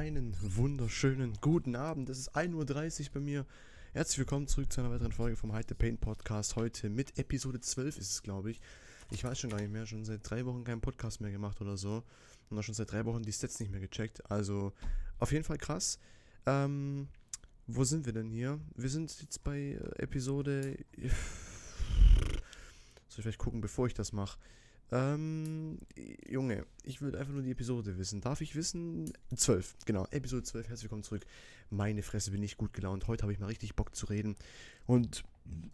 einen wunderschönen guten Abend. Es ist 1.30 Uhr bei mir. Herzlich willkommen zurück zu einer weiteren Folge vom Hide the Pain Podcast. Heute mit Episode 12 ist es, glaube ich. Ich weiß schon gar nicht mehr, schon seit drei Wochen keinen Podcast mehr gemacht oder so. Und auch schon seit drei Wochen die Stats nicht mehr gecheckt. Also auf jeden Fall krass. Ähm, wo sind wir denn hier? Wir sind jetzt bei äh, Episode. Soll ich vielleicht gucken, bevor ich das mache? Ähm, Junge, ich will einfach nur die Episode wissen. Darf ich wissen? 12, genau. Episode 12, herzlich willkommen zurück. Meine Fresse, bin ich gut gelaunt. Heute habe ich mal richtig Bock zu reden. Und,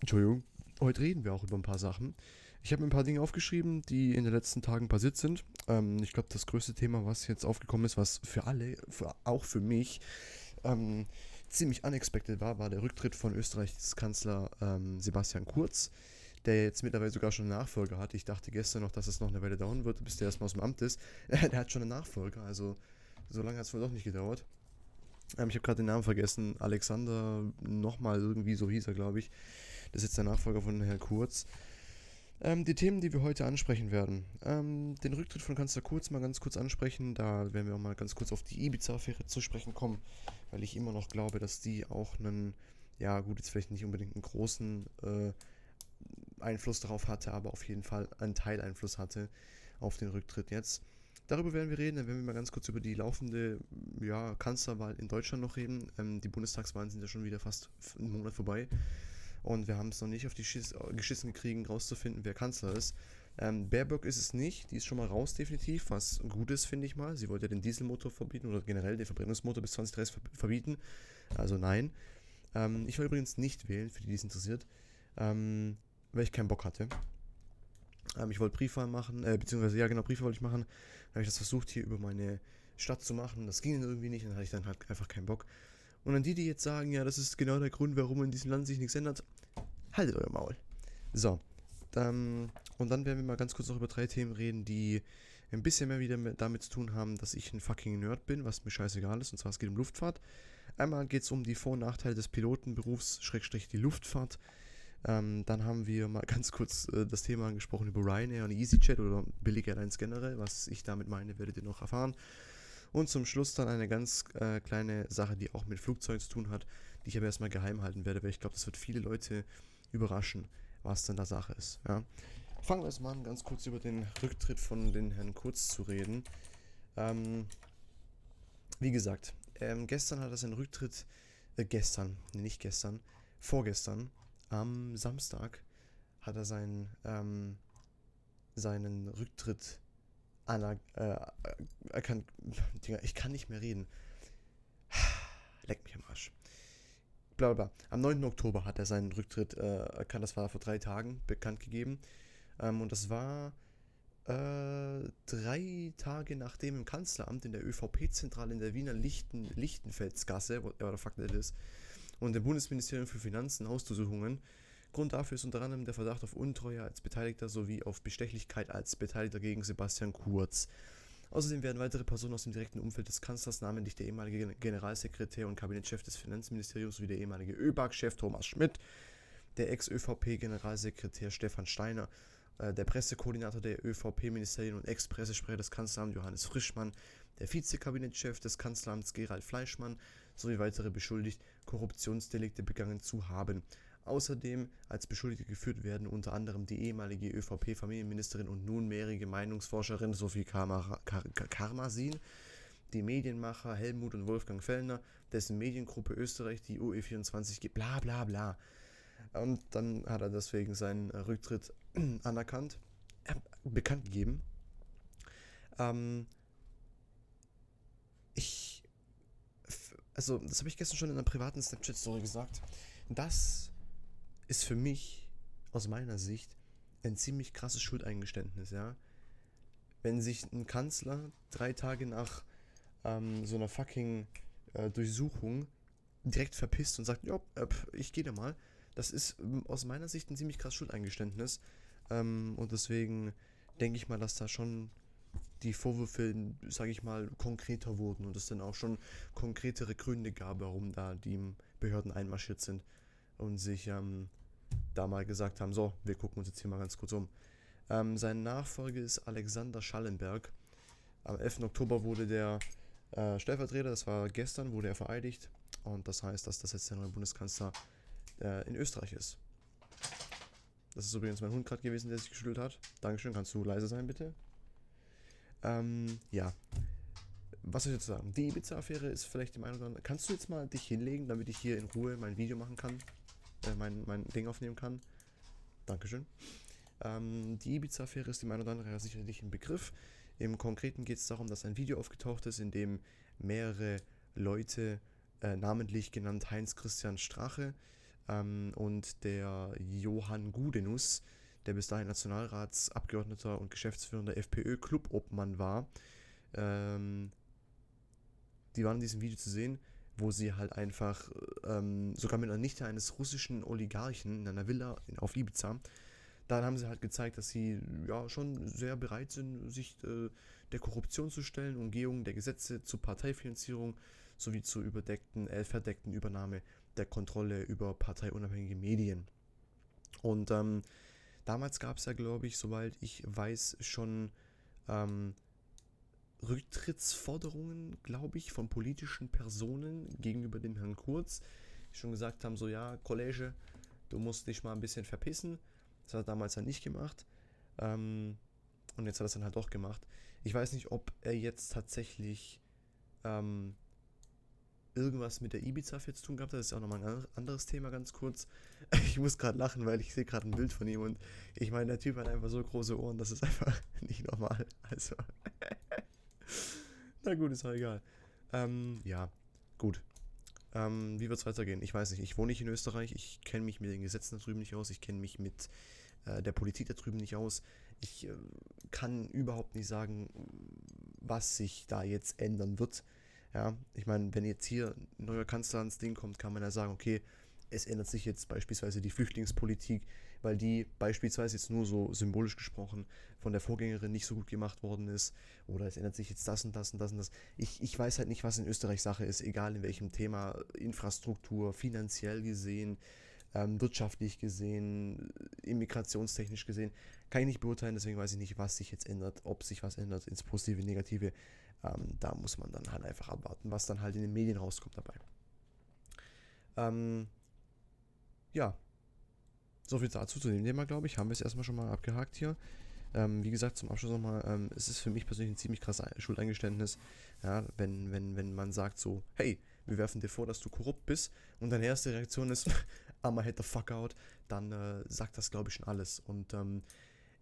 Entschuldigung, heute reden wir auch über ein paar Sachen. Ich habe mir ein paar Dinge aufgeschrieben, die in den letzten Tagen passiert sind. Ähm, ich glaube, das größte Thema, was jetzt aufgekommen ist, was für alle, für, auch für mich, ähm, ziemlich unexpected war, war der Rücktritt von Österreichs Kanzler ähm, Sebastian Kurz der jetzt mittlerweile sogar schon einen Nachfolger hat. Ich dachte gestern noch, dass es noch eine Weile dauern wird, bis der erstmal aus dem Amt ist. der hat schon einen Nachfolger, also so lange hat es wohl doch nicht gedauert. Ähm, ich habe gerade den Namen vergessen. Alexander, nochmal irgendwie, so hieß er, glaube ich. Das ist jetzt der Nachfolger von Herrn Kurz. Ähm, die Themen, die wir heute ansprechen werden. Ähm, den Rücktritt von Kanzler Kurz mal ganz kurz ansprechen. Da werden wir auch mal ganz kurz auf die Ibiza-Affäre zu sprechen kommen, weil ich immer noch glaube, dass die auch einen, ja gut, jetzt vielleicht nicht unbedingt einen großen äh, Einfluss darauf hatte, aber auf jeden Fall einen Teileinfluss hatte auf den Rücktritt jetzt. Darüber werden wir reden, dann werden wir mal ganz kurz über die laufende ja, Kanzlerwahl in Deutschland noch reden. Ähm, die Bundestagswahlen sind ja schon wieder fast einen Monat vorbei und wir haben es noch nicht auf die Schiss, geschissen gekriegt, rauszufinden, wer Kanzler ist. Ähm, Baerbock ist es nicht, die ist schon mal raus definitiv, was gut ist, finde ich mal. Sie wollte ja den Dieselmotor verbieten oder generell den Verbrennungsmotor bis 2030 verbieten. Also nein. Ähm, ich will übrigens nicht wählen, für die, die es interessiert. Ähm, weil ich keinen Bock hatte. Ähm, ich wollte Briefwahl machen, äh, beziehungsweise ja genau, Briefwahl wollte ich machen. Dann habe ich das versucht hier über meine Stadt zu machen. Das ging irgendwie nicht, dann hatte ich dann halt einfach keinen Bock. Und an die, die jetzt sagen, ja, das ist genau der Grund, warum in diesem Land sich nichts ändert, haltet euer Maul. So, dann, und dann werden wir mal ganz kurz noch über drei Themen reden, die ein bisschen mehr wieder mit, damit zu tun haben, dass ich ein fucking Nerd bin, was mir scheißegal ist, und zwar es geht um Luftfahrt. Einmal geht es um die Vor- und Nachteile des Pilotenberufs, Schrägstrich die Luftfahrt. Ähm, dann haben wir mal ganz kurz äh, das Thema angesprochen über Ryanair und EasyJet oder billige Airlines generell. Was ich damit meine, werdet ihr noch erfahren. Und zum Schluss dann eine ganz äh, kleine Sache, die auch mit Flugzeugen zu tun hat, die ich aber erstmal geheim halten werde, weil ich glaube, das wird viele Leute überraschen, was denn da Sache ist. Ja. Fangen wir erstmal an, ganz kurz über den Rücktritt von den Herrn Kurz zu reden. Ähm, wie gesagt, ähm, gestern hat er seinen Rücktritt, äh, gestern, nicht gestern, vorgestern, am Samstag hat er seinen, ähm, seinen Rücktritt aner äh, erkannt. Digga, ich kann nicht mehr reden. Leck mich am Arsch. Blablabla. Am 9. Oktober hat er seinen Rücktritt äh, erkannt. Das war vor drei Tagen bekannt gegeben. Ähm, und das war äh, drei Tage nachdem im Kanzleramt in der ÖVP-Zentrale in der Wiener Lichten, Lichtenfelsgasse, whatever the fuck that is, und dem Bundesministerium für Finanzen Hausdurchsuchungen. Grund dafür ist unter anderem der Verdacht auf Untreue als Beteiligter sowie auf Bestechlichkeit als Beteiligter gegen Sebastian Kurz. Außerdem werden weitere Personen aus dem direkten Umfeld des Kanzlers, namentlich der ehemalige Generalsekretär und Kabinettschef des Finanzministeriums sowie der ehemalige ÖBAG-Chef Thomas Schmidt, der Ex-ÖVP-Generalsekretär Stefan Steiner, äh, der Pressekoordinator der ÖVP-Ministerien und Ex-Pressesprecher des Kanzleramts Johannes Frischmann, der Vizekabinettschef des Kanzleramts Gerald Fleischmann sowie weitere beschuldigt, Korruptionsdelikte begangen zu haben. Außerdem als Beschuldigte geführt werden unter anderem die ehemalige ÖVP-Familienministerin und nunmehrige Meinungsforscherin Sophie Karmasin, die Medienmacher Helmut und Wolfgang Fellner, dessen Mediengruppe Österreich die UE24 gibt, bla bla bla. Und dann hat er deswegen seinen Rücktritt anerkannt, äh, bekannt gegeben. Ähm, ich, also das habe ich gestern schon in einer privaten Snapchat-Story gesagt. Das ist für mich aus meiner Sicht ein ziemlich krasses Schuldeingeständnis, ja. Wenn sich ein Kanzler drei Tage nach ähm, so einer fucking äh, Durchsuchung direkt verpisst und sagt, ja, äh, ich gehe da mal, das ist ähm, aus meiner Sicht ein ziemlich krasses Schuldeingeständnis. Ähm, und deswegen denke ich mal, dass da schon die Vorwürfe, sage ich mal, konkreter wurden und es dann auch schon konkretere Gründe gab, warum da die Behörden einmarschiert sind und sich ähm, da mal gesagt haben, so, wir gucken uns jetzt hier mal ganz kurz um. Ähm, sein Nachfolger ist Alexander Schallenberg. Am 11. Oktober wurde der äh, Stellvertreter. Das war gestern, wurde er vereidigt. Und das heißt, dass das jetzt der neue Bundeskanzler äh, in Österreich ist. Das ist übrigens mein Hund gerade gewesen, der sich geschüttelt hat. Dankeschön, kannst du leise sein, bitte? Ähm, ja. Was soll ich jetzt sagen? Die Ibiza-Affäre ist vielleicht dem einen oder anderen. Kannst du jetzt mal dich hinlegen, damit ich hier in Ruhe mein Video machen kann? Äh, mein, mein Ding aufnehmen kann? Dankeschön. Ähm, die Ibiza-Affäre ist dem einen oder anderen sicherlich ein Begriff. Im Konkreten geht es darum, dass ein Video aufgetaucht ist, in dem mehrere Leute, äh, namentlich genannt Heinz Christian Strache ähm, und der Johann Gudenus, der bis dahin Nationalratsabgeordneter und geschäftsführender FPÖ-Clubobmann war, ähm, die waren in diesem Video zu sehen, wo sie halt einfach ähm, sogar mit einer Nichte eines russischen Oligarchen in einer Villa auf Ibiza, dann haben sie halt gezeigt, dass sie ja schon sehr bereit sind, sich äh, der Korruption zu stellen, Umgehung der Gesetze zur Parteifinanzierung sowie zur überdeckten, äh, verdeckten Übernahme der Kontrolle über parteiunabhängige Medien. Und ähm, damals gab es ja, glaube ich, soweit ich weiß, schon ähm, Rücktrittsforderungen, glaube ich, von politischen Personen gegenüber dem Herrn Kurz, die schon gesagt haben, so ja, Kollege, du musst dich mal ein bisschen verpissen. Das hat er damals dann nicht gemacht. Ähm, und jetzt hat er es dann halt doch gemacht. Ich weiß nicht, ob er jetzt tatsächlich ähm, irgendwas mit der Ibiza zu tun gehabt hat. Das ist auch nochmal ein anderes Thema, ganz kurz. Ich muss gerade lachen, weil ich sehe gerade ein Bild von ihm und ich meine, der Typ hat einfach so große Ohren, das ist einfach nicht normal. Also. Na gut, ist auch egal. Ähm, ja, gut. Ähm, wie wird es weitergehen? Ich weiß nicht. Ich wohne nicht in Österreich. Ich kenne mich mit den Gesetzen da drüben nicht aus. Ich kenne mich mit äh, der Politik da drüben nicht aus. Ich äh, kann überhaupt nicht sagen, was sich da jetzt ändern wird. Ja, ich meine, wenn jetzt hier ein neuer Kanzler ans Ding kommt, kann man ja sagen, okay, es ändert sich jetzt beispielsweise die Flüchtlingspolitik, weil die beispielsweise jetzt nur so symbolisch gesprochen von der Vorgängerin nicht so gut gemacht worden ist. Oder es ändert sich jetzt das und das und das und das. Ich, ich weiß halt nicht, was in Österreich Sache ist, egal in welchem Thema, Infrastruktur, finanziell gesehen, ähm, wirtschaftlich gesehen, immigrationstechnisch gesehen, kann ich nicht beurteilen, deswegen weiß ich nicht, was sich jetzt ändert, ob sich was ändert ins Positive, Negative. Ähm, da muss man dann halt einfach abwarten, was dann halt in den Medien rauskommt dabei. Ähm, ja, so viel dazu zu dem Thema, glaube ich. Haben wir es erstmal schon mal abgehakt hier. Ähm, wie gesagt, zum Abschluss nochmal, ähm, es ist für mich persönlich ein ziemlich krasses Schuldeingeständnis, ja, wenn, wenn, wenn man sagt so, hey, wir werfen dir vor, dass du korrupt bist und deine erste Reaktion ist, I'ma head the fuck out, dann äh, sagt das, glaube ich, schon alles. Und ähm,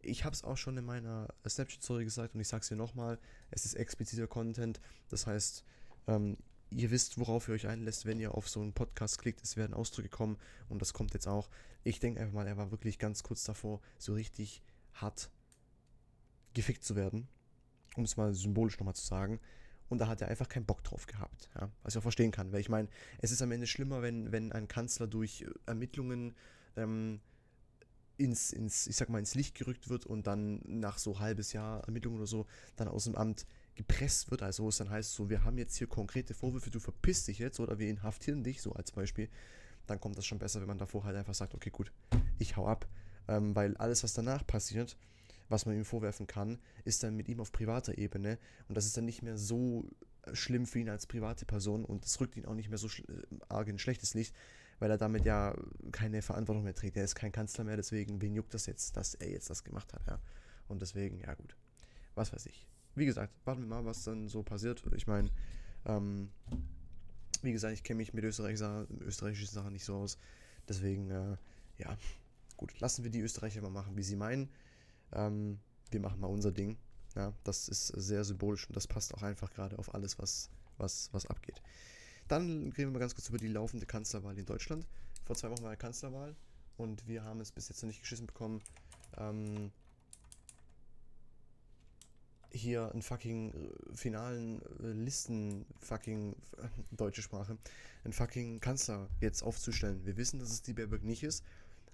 ich habe es auch schon in meiner Snapchat-Story gesagt und ich sage es hier nochmal, es ist expliziter Content, das heißt, ähm, ihr wisst, worauf ihr euch einlässt, wenn ihr auf so einen Podcast klickt. Es werden Ausdrücke kommen und das kommt jetzt auch. Ich denke einfach mal, er war wirklich ganz kurz davor, so richtig hart gefickt zu werden, um es mal symbolisch nochmal zu sagen. Und da hat er einfach keinen Bock drauf gehabt. Ja? Was ich auch verstehen kann, weil ich meine, es ist am Ende schlimmer, wenn, wenn ein Kanzler durch Ermittlungen ähm, ins, ins, ich sag mal, ins Licht gerückt wird und dann nach so halbes Jahr Ermittlungen oder so dann aus dem Amt gepresst wird, also wo es dann heißt, so, wir haben jetzt hier konkrete Vorwürfe, du verpisst dich jetzt oder wir inhaftieren dich, so als Beispiel, dann kommt das schon besser, wenn man davor halt einfach sagt, okay, gut, ich hau ab. Ähm, weil alles, was danach passiert, was man ihm vorwerfen kann, ist dann mit ihm auf privater Ebene und das ist dann nicht mehr so schlimm für ihn als private Person und das rückt ihn auch nicht mehr so äh, arg in schlechtes Licht, weil er damit ja keine Verantwortung mehr trägt. Er ist kein Kanzler mehr, deswegen, wen juckt das jetzt, dass er jetzt das gemacht hat, ja. Und deswegen, ja gut, was weiß ich. Wie gesagt, warten wir mal, was dann so passiert. Ich meine, ähm, wie gesagt, ich kenne mich mit Österreich, österreichischen Sachen nicht so aus. Deswegen, äh, ja, gut, lassen wir die Österreicher mal machen, wie sie meinen. Ähm, wir machen mal unser Ding. Ja, das ist sehr symbolisch und das passt auch einfach gerade auf alles, was, was, was abgeht. Dann reden wir mal ganz kurz über die laufende Kanzlerwahl in Deutschland. Vor zwei Wochen war eine Kanzlerwahl und wir haben es bis jetzt noch nicht geschissen bekommen, ähm, hier einen fucking äh, finalen äh, Listen, fucking äh, deutsche Sprache, einen fucking Kanzler jetzt aufzustellen. Wir wissen, dass es die Baerbock nicht ist,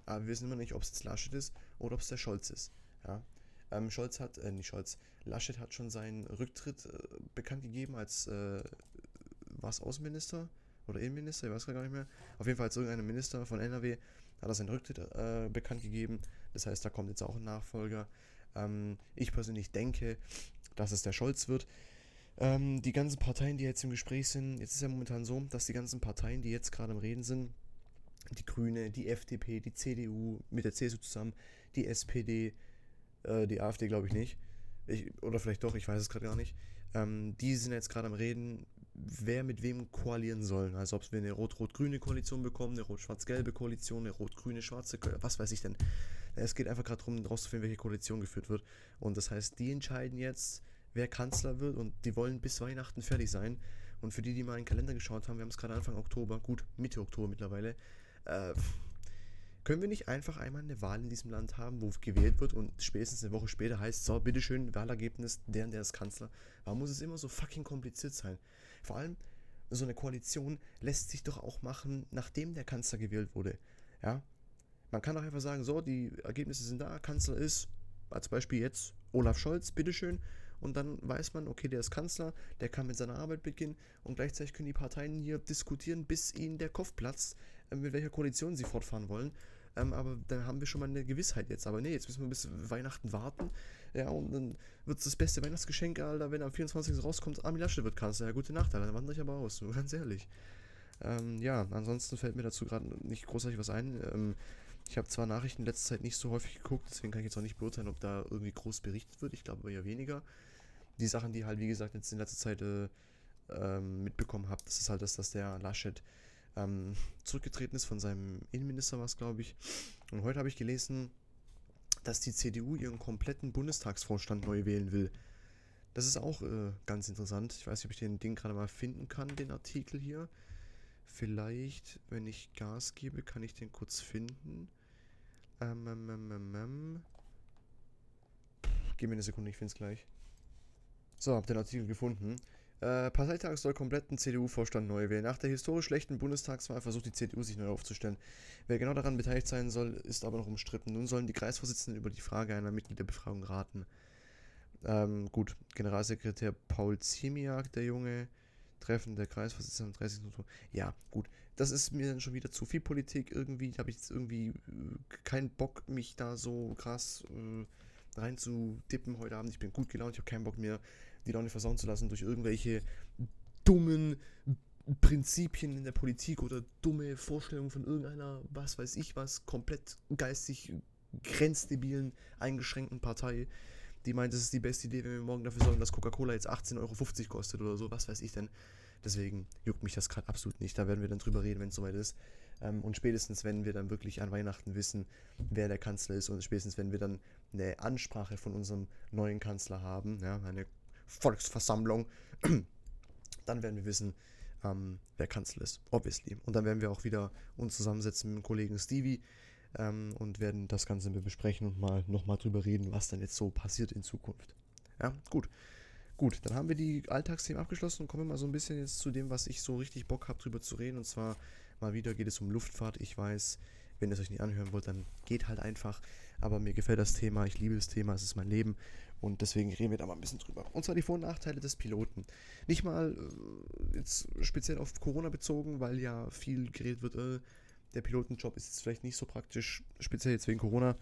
aber wir wissen immer nicht, ob es jetzt Laschet ist oder ob es der Scholz ist. Ja? Ähm, Scholz hat, äh, nicht Scholz, Laschet hat schon seinen Rücktritt äh, bekannt gegeben als, was, Außenminister oder Innenminister, ich weiß gar nicht mehr. Auf jeden Fall als irgendein Minister von NRW hat er seinen Rücktritt äh, bekannt gegeben. Das heißt, da kommt jetzt auch ein Nachfolger. Ähm, ich persönlich denke, dass es der Scholz wird. Ähm, die ganzen Parteien, die jetzt im Gespräch sind, jetzt ist ja momentan so, dass die ganzen Parteien, die jetzt gerade im Reden sind, die Grüne, die FDP, die CDU mit der CSU zusammen, die SPD, äh, die AfD glaube ich nicht, ich, oder vielleicht doch, ich weiß es gerade gar nicht, ähm, die sind jetzt gerade am Reden, wer mit wem koalieren soll. Also ob wir eine rot-rot-grüne Koalition bekommen, eine rot-schwarz-gelbe Koalition, eine rot-grüne, schwarze, was weiß ich denn. Es geht einfach gerade darum, herauszufinden, welche Koalition geführt wird. Und das heißt, die entscheiden jetzt, wer Kanzler wird und die wollen bis Weihnachten fertig sein. Und für die, die mal in den Kalender geschaut haben, wir haben es gerade Anfang Oktober, gut, Mitte Oktober mittlerweile, äh, können wir nicht einfach einmal eine Wahl in diesem Land haben, wo gewählt wird und spätestens eine Woche später heißt, so, bitteschön, Wahlergebnis, der und der ist Kanzler. Warum muss es immer so fucking kompliziert sein? Vor allem, so eine Koalition lässt sich doch auch machen, nachdem der Kanzler gewählt wurde. Ja? Man kann doch einfach sagen, so, die Ergebnisse sind da, Kanzler ist, als Beispiel jetzt Olaf Scholz, bitteschön, und dann weiß man, okay, der ist Kanzler, der kann mit seiner Arbeit beginnen und gleichzeitig können die Parteien hier diskutieren, bis ihnen der Kopf platzt, mit welcher Koalition sie fortfahren wollen. Ähm, aber da haben wir schon mal eine Gewissheit jetzt. Aber nee, jetzt müssen wir bis Weihnachten warten. Ja, und dann wird es das beste Weihnachtsgeschenk, Alter, wenn am 24. rauskommt, Armin Laschet wird Kanzler. Ja, gute Nacht, Alter, dann wandere ich aber aus, ganz ehrlich. Ähm, ja, ansonsten fällt mir dazu gerade nicht großartig was ein. Ähm, ich habe zwar Nachrichten in letzter Zeit nicht so häufig geguckt, deswegen kann ich jetzt auch nicht beurteilen, ob da irgendwie groß berichtet wird. Ich glaube aber eher weniger die Sachen, die halt, wie gesagt, jetzt in letzter Zeit äh, ähm, mitbekommen habe, das ist halt das, dass der Laschet ähm, zurückgetreten ist von seinem Innenminister, was glaube ich. Und heute habe ich gelesen, dass die CDU ihren kompletten Bundestagsvorstand neu wählen will. Das ist auch äh, ganz interessant. Ich weiß nicht, ob ich den Ding gerade mal finden kann, den Artikel hier. Vielleicht, wenn ich Gas gebe, kann ich den kurz finden. Ähm, ähm, ähm, ähm, ähm. Gib mir eine Sekunde, ich finde es gleich. So, hab den Artikel gefunden. Äh, Parteitag soll kompletten CDU-Vorstand neu wählen. Nach der historisch schlechten Bundestagswahl versucht die CDU sich neu aufzustellen. Wer genau daran beteiligt sein soll, ist aber noch umstritten. Nun sollen die Kreisvorsitzenden über die Frage einer Mitgliederbefragung raten. Ähm, gut, Generalsekretär Paul Ziemiak, der Junge, Treffen der Kreisvorsitzenden am 30. Oktober. Ja, gut. Das ist mir dann schon wieder zu viel Politik. Irgendwie habe ich jetzt irgendwie äh, keinen Bock, mich da so krass äh, reinzudippen heute Abend. Ich bin gut gelaunt, ich habe keinen Bock mehr die Laune versauen zu lassen durch irgendwelche dummen Prinzipien in der Politik oder dumme Vorstellungen von irgendeiner, was weiß ich was, komplett geistig grenzdebilen, eingeschränkten Partei, die meint, es ist die beste Idee, wenn wir morgen dafür sorgen, dass Coca-Cola jetzt 18,50 Euro kostet oder so, was weiß ich denn. Deswegen juckt mich das gerade absolut nicht. Da werden wir dann drüber reden, wenn es soweit ist. Ähm, und spätestens, wenn wir dann wirklich an Weihnachten wissen, wer der Kanzler ist und spätestens, wenn wir dann eine Ansprache von unserem neuen Kanzler haben, ja, eine Volksversammlung, dann werden wir wissen, ähm, wer Kanzler ist, obviously. Und dann werden wir auch wieder uns zusammensetzen mit dem Kollegen Stevie ähm, und werden das Ganze besprechen und mal nochmal drüber reden, was dann jetzt so passiert in Zukunft. Ja, gut. Gut, dann haben wir die Alltagsthemen abgeschlossen und kommen mal so ein bisschen jetzt zu dem, was ich so richtig Bock habe, drüber zu reden. Und zwar mal wieder geht es um Luftfahrt. Ich weiß, wenn ihr es euch nicht anhören wollt, dann geht halt einfach. Aber mir gefällt das Thema, ich liebe das Thema, es ist mein Leben und deswegen reden wir da mal ein bisschen drüber. Und zwar die Vor- und Nachteile des Piloten. Nicht mal äh, jetzt speziell auf Corona bezogen, weil ja viel geredet wird, äh, der Pilotenjob ist jetzt vielleicht nicht so praktisch, speziell jetzt wegen Corona.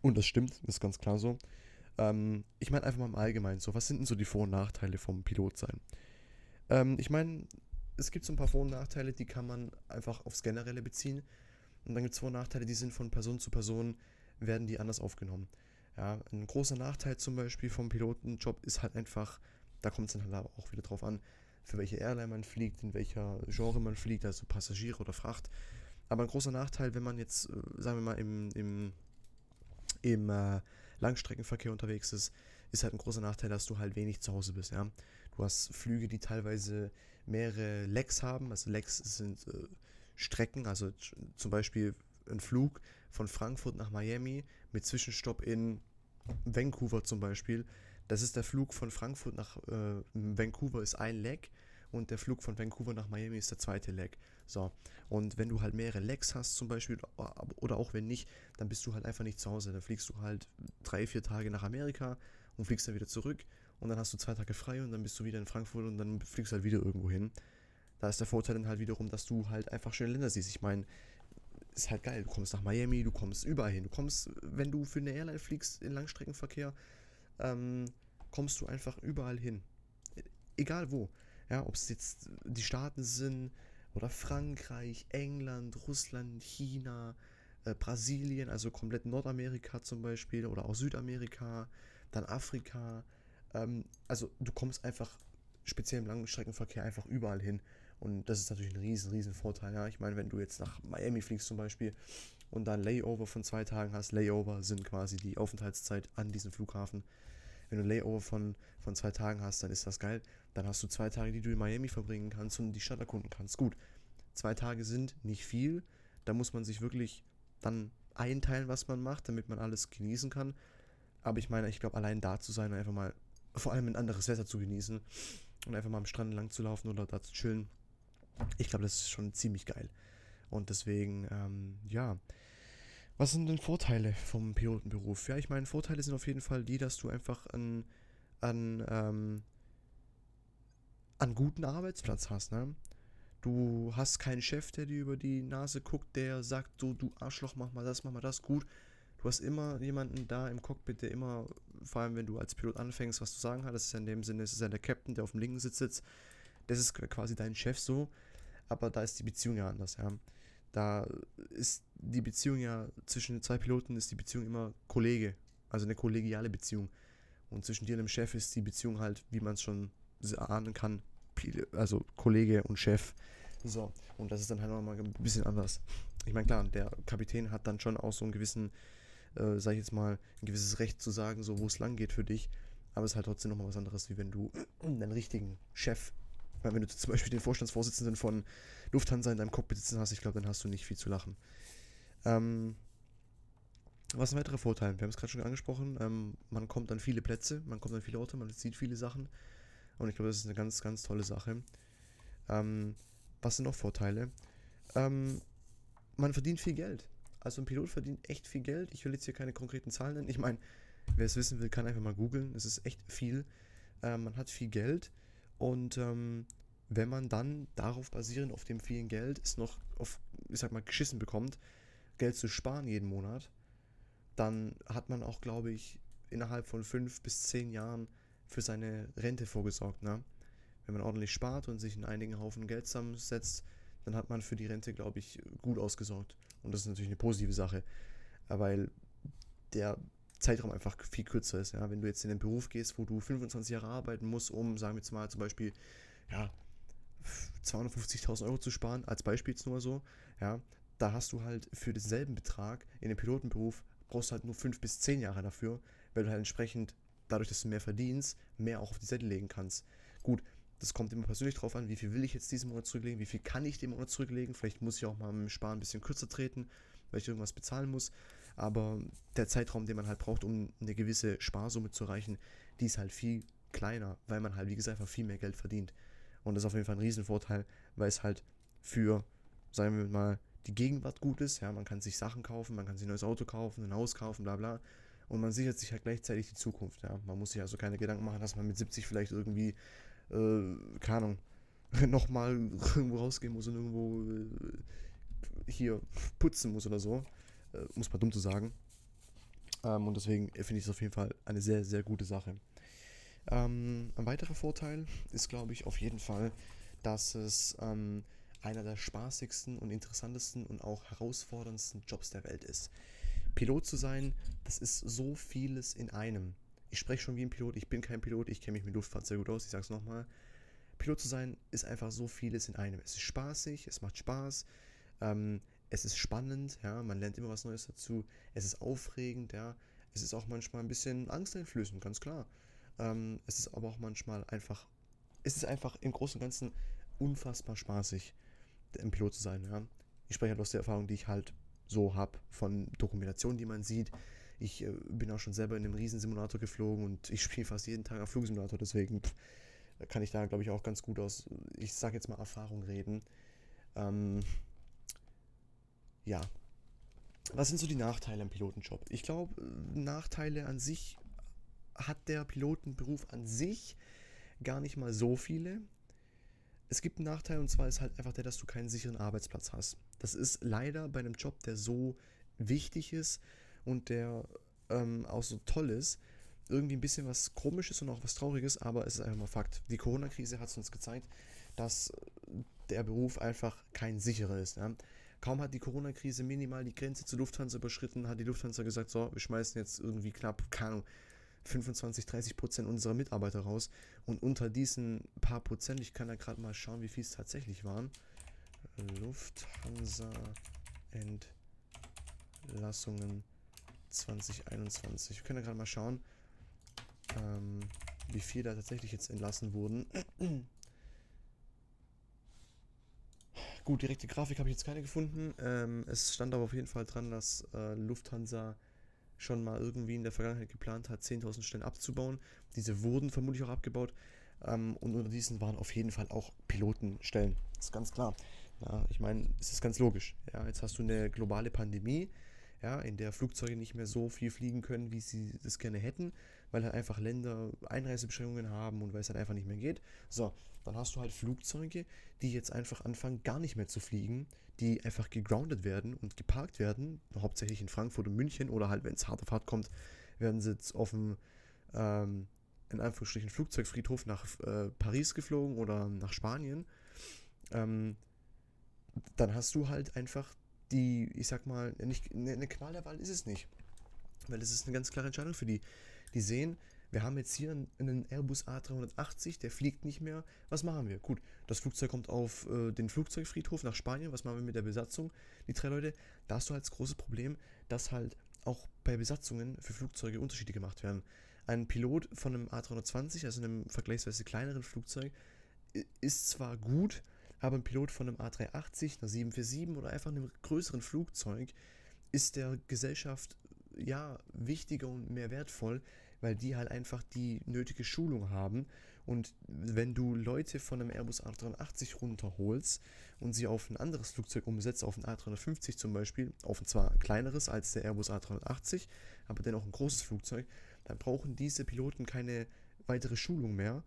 Und das stimmt, das ist ganz klar so. Ähm, ich meine einfach mal im Allgemeinen so, was sind denn so die Vor- und Nachteile vom Pilotsein? Ähm, ich meine, es gibt so ein paar Vor- und Nachteile, die kann man einfach aufs Generelle beziehen. Und dann gibt es Vor- und Nachteile, die sind von Person zu Person, werden die anders aufgenommen. Ja, ein großer Nachteil zum Beispiel vom Pilotenjob ist halt einfach, da kommt es dann halt auch wieder drauf an, für welche Airline man fliegt, in welcher Genre man fliegt, also Passagiere oder Fracht. Aber ein großer Nachteil, wenn man jetzt, äh, sagen wir mal, im, im, im äh, Langstreckenverkehr unterwegs ist, ist halt ein großer Nachteil, dass du halt wenig zu Hause bist. Ja? Du hast Flüge, die teilweise mehrere Legs haben. Also Legs sind äh, Strecken, also zum Beispiel ein Flug von Frankfurt nach Miami mit Zwischenstopp in Vancouver zum Beispiel. Das ist der Flug von Frankfurt nach äh, Vancouver ist ein Leg und der Flug von Vancouver nach Miami ist der zweite Leg. So, und wenn du halt mehrere Legs hast zum Beispiel, oder auch wenn nicht, dann bist du halt einfach nicht zu Hause. Dann fliegst du halt drei, vier Tage nach Amerika und fliegst dann wieder zurück und dann hast du zwei Tage frei und dann bist du wieder in Frankfurt und dann fliegst halt wieder irgendwo hin. Da ist der Vorteil dann halt wiederum, dass du halt einfach schöne Länder siehst. Ich meine, ist halt geil. Du kommst nach Miami, du kommst überall hin. Du kommst, wenn du für eine Airline fliegst in Langstreckenverkehr, ähm, kommst du einfach überall hin egal wo. Ja, ob es jetzt die Staaten sind oder Frankreich, England, Russland, China, äh, Brasilien, also komplett Nordamerika zum Beispiel oder auch Südamerika, dann Afrika. Ähm, also du kommst einfach speziell im Langstreckenverkehr einfach überall hin. Und das ist natürlich ein riesen, riesen Vorteil. Ja? Ich meine, wenn du jetzt nach Miami fliegst zum Beispiel und dann Layover von zwei Tagen hast, Layover sind quasi die Aufenthaltszeit an diesem Flughafen. Wenn du Layover von, von zwei Tagen hast, dann ist das geil. Dann hast du zwei Tage, die du in Miami verbringen kannst und die Stadt erkunden kannst. Gut, zwei Tage sind nicht viel. Da muss man sich wirklich dann einteilen, was man macht, damit man alles genießen kann. Aber ich meine, ich glaube, allein da zu sein und einfach mal, vor allem ein anderes Wetter zu genießen und einfach mal am Strand lang zu laufen oder da zu chillen, ich glaube, das ist schon ziemlich geil. Und deswegen, ähm, ja. Was sind denn Vorteile vom Pilotenberuf? Ja, ich meine, Vorteile sind auf jeden Fall die, dass du einfach an, an, ähm, guten Arbeitsplatz hast, ne? Du hast keinen Chef, der dir über die Nase guckt, der sagt, so, du Arschloch, mach mal das, mach mal das, gut. Du hast immer jemanden da im Cockpit, der immer, vor allem wenn du als Pilot anfängst, was zu sagen hat. Das ist ja in dem Sinne, das ist ja der Captain, der auf dem linken Sitz sitzt. Das ist quasi dein Chef so. Aber da ist die Beziehung ja anders, ja. Da ist die Beziehung ja zwischen den zwei Piloten ist die Beziehung immer Kollege, also eine kollegiale Beziehung. Und zwischen dir und dem Chef ist die Beziehung halt, wie man es schon ahnen kann, also Kollege und Chef. So, und das ist dann halt nochmal ein bisschen anders. Ich meine, klar, der Kapitän hat dann schon auch so einen gewissen, äh, sag ich jetzt mal, ein gewisses Recht zu sagen, so wo es lang geht für dich. Aber es ist halt trotzdem nochmal was anderes, wie wenn du einen richtigen Chef, weil wenn du zum Beispiel den Vorstandsvorsitzenden von Lufthansa in deinem Cockpit sitzen hast, ich glaube, dann hast du nicht viel zu lachen. Ähm, was ein weiterer Vorteil? Wir haben es gerade schon angesprochen. Ähm, man kommt an viele Plätze, man kommt an viele Orte, man sieht viele Sachen. Und ich glaube, das ist eine ganz, ganz tolle Sache. Ähm, was sind noch Vorteile? Ähm, man verdient viel Geld. Also ein Pilot verdient echt viel Geld. Ich will jetzt hier keine konkreten Zahlen nennen. Ich meine, wer es wissen will, kann einfach mal googeln. Es ist echt viel. Ähm, man hat viel Geld und ähm, wenn man dann darauf basierend auf dem vielen Geld es noch auf, ich sag mal, geschissen bekommt, Geld zu sparen jeden Monat, dann hat man auch, glaube ich, innerhalb von fünf bis zehn Jahren für seine Rente vorgesorgt. Ne? Wenn man ordentlich spart und sich in einigen Haufen Geld zusammensetzt, dann hat man für die Rente, glaube ich, gut ausgesorgt. Und das ist natürlich eine positive Sache, weil der Zeitraum einfach viel kürzer ist. Ja? Wenn du jetzt in den Beruf gehst, wo du 25 Jahre arbeiten musst, um, sagen wir jetzt mal, zum Beispiel, ja, 250.000 Euro zu sparen, als Beispiel jetzt nur so, ja, da hast du halt für denselben Betrag in dem Pilotenberuf, brauchst du halt nur 5 bis 10 Jahre dafür, weil du halt entsprechend dadurch, dass du mehr verdienst, mehr auch auf die Seite legen kannst. Gut, das kommt immer persönlich drauf an, wie viel will ich jetzt diesen Monat zurücklegen, wie viel kann ich den Monat zurücklegen. Vielleicht muss ich auch mal im Sparen ein bisschen kürzer treten, weil ich irgendwas bezahlen muss. Aber der Zeitraum, den man halt braucht, um eine gewisse Sparsumme zu erreichen, die ist halt viel kleiner, weil man halt, wie gesagt, einfach viel mehr Geld verdient. Und das ist auf jeden Fall ein Riesenvorteil, weil es halt für, sagen wir mal, die Gegenwart gut ist. Ja, man kann sich Sachen kaufen, man kann sich ein neues Auto kaufen, ein Haus kaufen, bla bla und man sichert sich halt gleichzeitig die Zukunft. Ja? Man muss sich also keine Gedanken machen, dass man mit 70 vielleicht irgendwie, äh, keine Ahnung, nochmal irgendwo rausgehen muss und irgendwo äh, hier putzen muss oder so. Äh, muss man dumm zu sagen. Ähm, und deswegen finde ich es auf jeden Fall eine sehr, sehr gute Sache. Ähm, ein weiterer Vorteil ist, glaube ich, auf jeden Fall, dass es ähm, einer der spaßigsten und interessantesten und auch herausforderndsten Jobs der Welt ist. Pilot zu sein, das ist so vieles in einem. Ich spreche schon wie ein Pilot, ich bin kein Pilot, ich kenne mich mit Luftfahrt sehr gut aus, ich sage es nochmal. Pilot zu sein ist einfach so vieles in einem. Es ist spaßig, es macht Spaß, ähm, es ist spannend, ja, man lernt immer was Neues dazu, es ist aufregend, ja, es ist auch manchmal ein bisschen angsteinflößend, ganz klar. Ähm, es ist aber auch manchmal einfach, es ist einfach im Großen und Ganzen unfassbar spaßig, ein Pilot zu sein, ja. Ich spreche halt aus der Erfahrung, die ich halt so habe von Dokumentationen, die man sieht. Ich äh, bin auch schon selber in einem Riesensimulator geflogen und ich spiele fast jeden Tag einen Flugsimulator, deswegen pff, kann ich da, glaube ich, auch ganz gut aus, ich sage jetzt mal Erfahrung reden. Ähm, ja. Was sind so die Nachteile am Pilotenjob? Ich glaube, Nachteile an sich hat der Pilotenberuf an sich gar nicht mal so viele. Es gibt einen Nachteil und zwar ist halt einfach der, dass du keinen sicheren Arbeitsplatz hast. Das ist leider bei einem Job, der so wichtig ist und der ähm, auch so toll ist, irgendwie ein bisschen was Komisches und auch was Trauriges, aber es ist einfach mal Fakt. Die Corona-Krise hat uns gezeigt, dass der Beruf einfach kein sicherer ist. Ja? Kaum hat die Corona-Krise minimal die Grenze zur Lufthansa überschritten, hat die Lufthansa gesagt, so, wir schmeißen jetzt irgendwie knapp, keine Ahnung, 25, 30 Prozent unserer Mitarbeiter raus. Und unter diesen paar Prozent, ich kann da gerade mal schauen, wie viel es tatsächlich waren. Lufthansa Entlassungen 2021. Wir können da gerade mal schauen, ähm, wie viel da tatsächlich jetzt entlassen wurden. Gut, direkte Grafik habe ich jetzt keine gefunden. Ähm, es stand aber auf jeden Fall dran, dass äh, Lufthansa schon mal irgendwie in der Vergangenheit geplant hat, 10.000 Stellen abzubauen. Diese wurden vermutlich auch abgebaut. Ähm, und unter diesen waren auf jeden Fall auch Pilotenstellen. Das ist ganz klar. Ja, ich meine, es ist ganz logisch. Ja, jetzt hast du eine globale Pandemie, ja, in der Flugzeuge nicht mehr so viel fliegen können, wie sie das gerne hätten, weil halt einfach Länder Einreisebeschränkungen haben und weil es halt einfach nicht mehr geht. So, dann hast du halt Flugzeuge, die jetzt einfach anfangen, gar nicht mehr zu fliegen, die einfach gegroundet werden und geparkt werden, hauptsächlich in Frankfurt und München oder halt, wenn es hart auf hart kommt, werden sie jetzt auf dem, ähm, in Anführungsstrichen, Flugzeugfriedhof nach äh, Paris geflogen oder nach Spanien. Ähm, dann hast du halt einfach die, ich sag mal, nicht, eine Qual der Wahl ist es nicht. Weil es ist eine ganz klare Entscheidung für die. Die sehen, wir haben jetzt hier einen Airbus A380, der fliegt nicht mehr. Was machen wir? Gut, das Flugzeug kommt auf äh, den Flugzeugfriedhof nach Spanien. Was machen wir mit der Besatzung? Die drei Leute, da hast du halt das große Problem, dass halt auch bei Besatzungen für Flugzeuge Unterschiede gemacht werden. Ein Pilot von einem A320, also einem vergleichsweise kleineren Flugzeug, ist zwar gut, aber ein Pilot von einem A380, einer 747 oder einfach einem größeren Flugzeug ist der Gesellschaft ja wichtiger und mehr wertvoll, weil die halt einfach die nötige Schulung haben. Und wenn du Leute von einem Airbus A380 runterholst und sie auf ein anderes Flugzeug umsetzt, auf ein A350 zum Beispiel, auf ein zwar kleineres als der Airbus A380, aber dennoch ein großes Flugzeug, dann brauchen diese Piloten keine weitere Schulung mehr,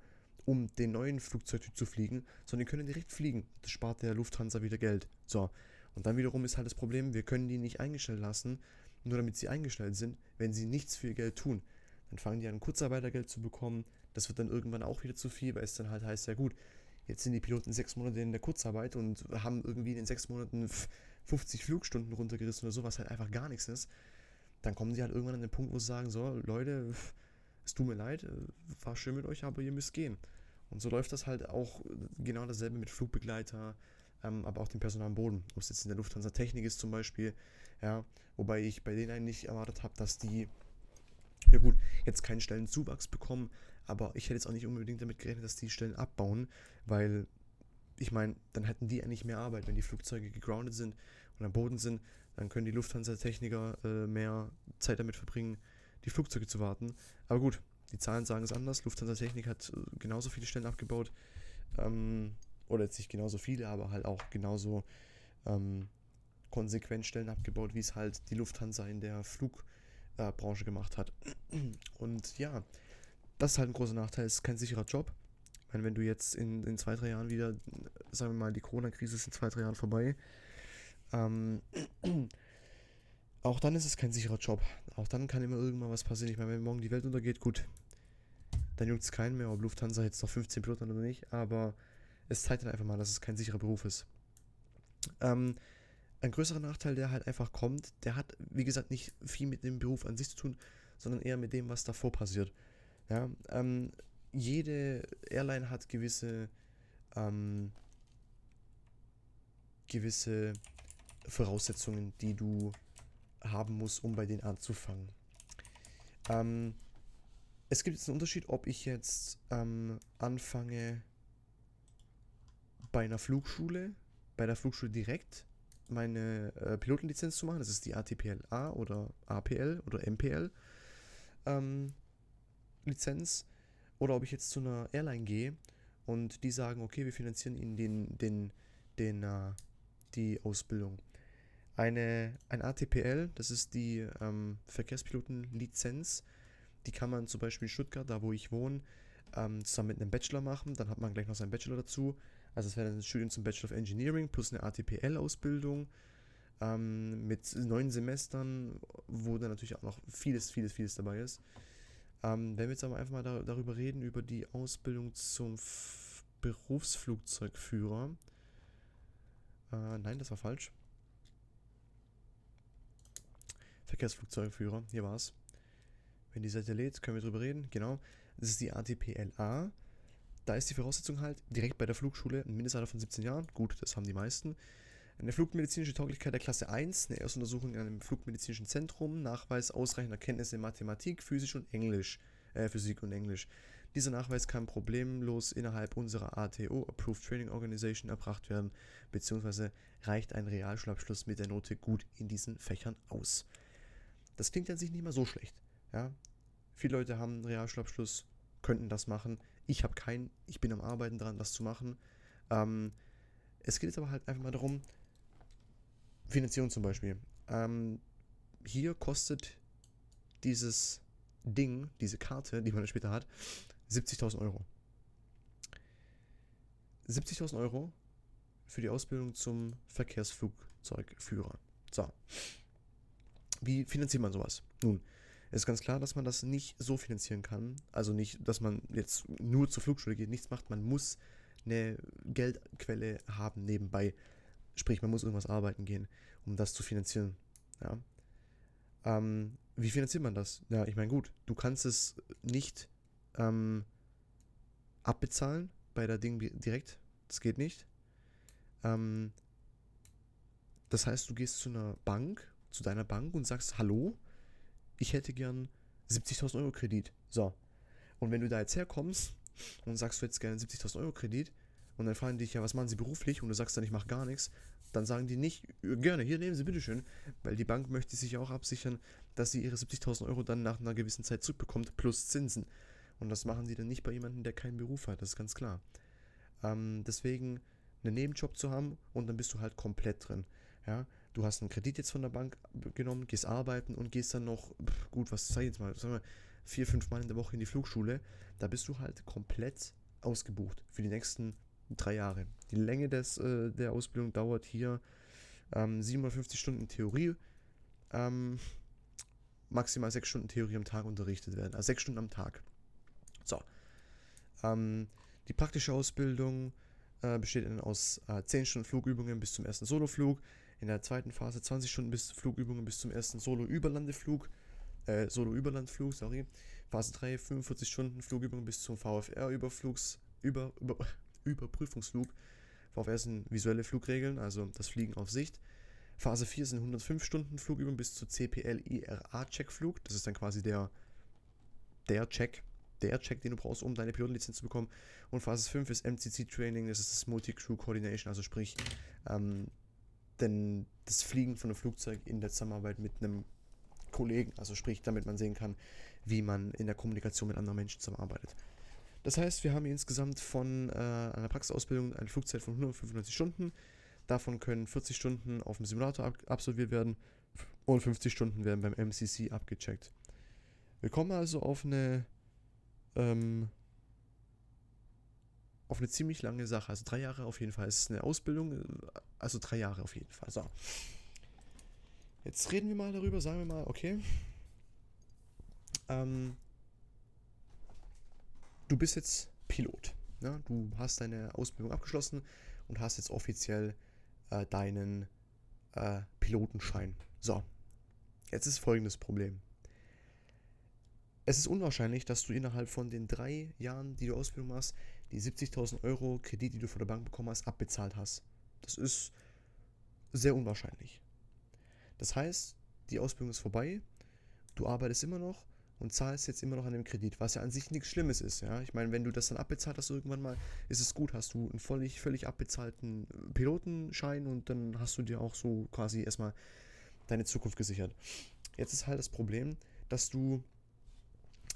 um den neuen Flugzeugtyp zu fliegen, sondern die können direkt fliegen. Das spart der Lufthansa wieder Geld. So. Und dann wiederum ist halt das Problem, wir können die nicht eingestellt lassen, nur damit sie eingestellt sind, wenn sie nichts für ihr Geld tun. Dann fangen die an, Kurzarbeitergeld zu bekommen. Das wird dann irgendwann auch wieder zu viel, weil es dann halt heißt, ja gut, jetzt sind die Piloten sechs Monate in der Kurzarbeit und haben irgendwie in den sechs Monaten 50 Flugstunden runtergerissen oder so, was halt einfach gar nichts ist. Dann kommen sie halt irgendwann an den Punkt, wo sie sagen, so, Leute, es tut mir leid, äh, war schön mit euch, aber ihr müsst gehen. Und so läuft das halt auch genau dasselbe mit Flugbegleiter, ähm, aber auch dem Personal am Boden. Ob es jetzt in der Lufthansa Technik ist zum Beispiel, ja, wobei ich bei denen eigentlich erwartet habe, dass die, ja gut, jetzt keinen Stellenzuwachs bekommen, aber ich hätte jetzt auch nicht unbedingt damit gerechnet, dass die Stellen abbauen, weil ich meine, dann hätten die eigentlich mehr Arbeit, wenn die Flugzeuge gegroundet sind und am Boden sind, dann können die Lufthansa-Techniker äh, mehr Zeit damit verbringen, die Flugzeuge zu warten. Aber gut, die Zahlen sagen es anders. Lufthansa Technik hat äh, genauso viele Stellen abgebaut. Ähm, oder jetzt nicht genauso viele, aber halt auch genauso ähm, konsequent Stellen abgebaut, wie es halt die Lufthansa in der Flugbranche äh, gemacht hat. Und ja, das ist halt ein großer Nachteil. Es ist kein sicherer Job. Ich meine, wenn du jetzt in, in zwei, drei Jahren wieder, sagen wir mal, die Corona-Krise ist in zwei, drei Jahren vorbei, ähm, auch dann ist es kein sicherer Job. Auch dann kann immer irgendwann was passieren. Ich meine, wenn morgen die Welt untergeht, gut, dann juckt es keinen mehr, ob Lufthansa jetzt noch 15 Piloten oder nicht, aber es zeigt dann einfach mal, dass es kein sicherer Beruf ist. Ähm, ein größerer Nachteil, der halt einfach kommt, der hat, wie gesagt, nicht viel mit dem Beruf an sich zu tun, sondern eher mit dem, was davor passiert. Ja, ähm, jede Airline hat gewisse, ähm, gewisse Voraussetzungen, die du haben muss, um bei denen anzufangen. Ähm, es gibt jetzt einen Unterschied, ob ich jetzt ähm, anfange bei einer Flugschule, bei der Flugschule direkt meine äh, Pilotenlizenz zu machen, das ist die ATPL-A oder APL oder MPL ähm, Lizenz, oder ob ich jetzt zu einer Airline gehe und die sagen, okay, wir finanzieren ihnen den, den, den, äh, die Ausbildung. Eine, ein ATPL, das ist die ähm, Verkehrspilotenlizenz, die kann man zum Beispiel in Stuttgart, da wo ich wohne, ähm, zusammen mit einem Bachelor machen. Dann hat man gleich noch seinen Bachelor dazu. Also es wäre ein Studium zum Bachelor of Engineering plus eine ATPL-Ausbildung ähm, mit neun Semestern, wo dann natürlich auch noch vieles, vieles, vieles dabei ist. Ähm, wenn wir jetzt aber einfach mal da, darüber reden, über die Ausbildung zum F Berufsflugzeugführer. Äh, nein, das war falsch. Verkehrsflugzeugführer, hier war es. Wenn die Seite lädt, können wir drüber reden. Genau. Das ist die ATPLA. Da ist die Voraussetzung halt direkt bei der Flugschule ein Mindestalter von 17 Jahren. Gut, das haben die meisten. Eine flugmedizinische Tauglichkeit der Klasse 1, eine Erstuntersuchung in einem flugmedizinischen Zentrum, Nachweis ausreichender Kenntnisse in Mathematik, Physik und Englisch. Äh, Physik und Englisch. Dieser Nachweis kann problemlos innerhalb unserer ATO, Approved Training Organization, erbracht werden, beziehungsweise reicht ein Realschulabschluss mit der Note gut in diesen Fächern aus. Das klingt an sich nicht mal so schlecht. Ja? Viele Leute haben einen Realschulabschluss, könnten das machen. Ich habe keinen, ich bin am Arbeiten dran, das zu machen. Ähm, es geht jetzt aber halt einfach mal darum, Finanzierung zum Beispiel. Ähm, hier kostet dieses Ding, diese Karte, die man dann später hat, 70.000 Euro. 70.000 Euro für die Ausbildung zum Verkehrsflugzeugführer. So. Wie finanziert man sowas? Nun, ist ganz klar, dass man das nicht so finanzieren kann. Also nicht, dass man jetzt nur zur Flugschule geht, nichts macht. Man muss eine Geldquelle haben nebenbei. Sprich, man muss irgendwas arbeiten gehen, um das zu finanzieren. Ja. Ähm, wie finanziert man das? Ja, ich meine, gut, du kannst es nicht ähm, abbezahlen bei der Ding direkt. Das geht nicht. Ähm, das heißt, du gehst zu einer Bank, zu deiner Bank und sagst, hallo, ich hätte gern 70.000 Euro Kredit. So. Und wenn du da jetzt herkommst und sagst du jetzt gerne 70.000 Euro Kredit und dann fragen die dich ja, was machen sie beruflich und du sagst dann, ich mache gar nichts, dann sagen die nicht, gerne, hier nehmen Sie bitteschön, weil die Bank möchte sich auch absichern, dass sie ihre 70.000 Euro dann nach einer gewissen Zeit zurückbekommt, plus Zinsen. Und das machen sie dann nicht bei jemandem, der keinen Beruf hat, das ist ganz klar. Ähm, deswegen einen Nebenjob zu haben und dann bist du halt komplett drin. Ja, du hast einen Kredit jetzt von der Bank genommen, gehst arbeiten und gehst dann noch, gut, was sag ich jetzt mal, sagen wir, vier, fünf Mal in der Woche in die Flugschule, da bist du halt komplett ausgebucht für die nächsten drei Jahre. Die Länge des, äh, der Ausbildung dauert hier ähm, 750 Stunden Theorie, ähm, maximal sechs Stunden Theorie am Tag unterrichtet werden, also sechs Stunden am Tag. So. Ähm, die praktische Ausbildung äh, besteht aus äh, 10 Stunden Flugübungen bis zum ersten Soloflug, in der zweiten Phase 20 Stunden bis Flugübungen bis zum ersten Solo-Überlandeflug, äh, Solo-Überlandflug, sorry. Phase 3 45 Stunden Flugübungen bis zum VFR-Überflugs, über, über, Überprüfungsflug. VFR sind visuelle Flugregeln, also das Fliegen auf Sicht. Phase 4 sind 105 Stunden Flugübungen bis zur CPL-IRA-Checkflug. Das ist dann quasi der, der Check, der Check, den du brauchst, um deine Pilotenlizenz zu bekommen. Und Phase 5 ist MCC-Training, das ist das Multi-Crew Coordination, also sprich, ähm, denn das Fliegen von einem Flugzeug in der Zusammenarbeit mit einem Kollegen, also sprich, damit man sehen kann, wie man in der Kommunikation mit anderen Menschen zusammenarbeitet. Das heißt, wir haben insgesamt von äh, einer Praxisausbildung eine Flugzeit von 195 Stunden. Davon können 40 Stunden auf dem Simulator ab absolviert werden und 50 Stunden werden beim MCC abgecheckt. Wir kommen also auf eine ähm, auf eine ziemlich lange Sache. Also drei Jahre auf jeden Fall. Es ist eine Ausbildung, also drei Jahre auf jeden Fall. So. Jetzt reden wir mal darüber, sagen wir mal, okay. Ähm, du bist jetzt Pilot. Ja? Du hast deine Ausbildung abgeschlossen und hast jetzt offiziell äh, deinen äh, Pilotenschein. So, jetzt ist folgendes Problem. Es ist unwahrscheinlich, dass du innerhalb von den drei Jahren, die du Ausbildung machst, die 70.000 Euro Kredit, die du von der Bank bekommen hast, abbezahlt hast. Das ist sehr unwahrscheinlich. Das heißt, die Ausbildung ist vorbei, du arbeitest immer noch und zahlst jetzt immer noch an dem Kredit, was ja an sich nichts Schlimmes ist. Ja? Ich meine, wenn du das dann abbezahlt hast irgendwann mal, ist es gut, hast du einen völlig, völlig abbezahlten Pilotenschein und dann hast du dir auch so quasi erstmal deine Zukunft gesichert. Jetzt ist halt das Problem, dass du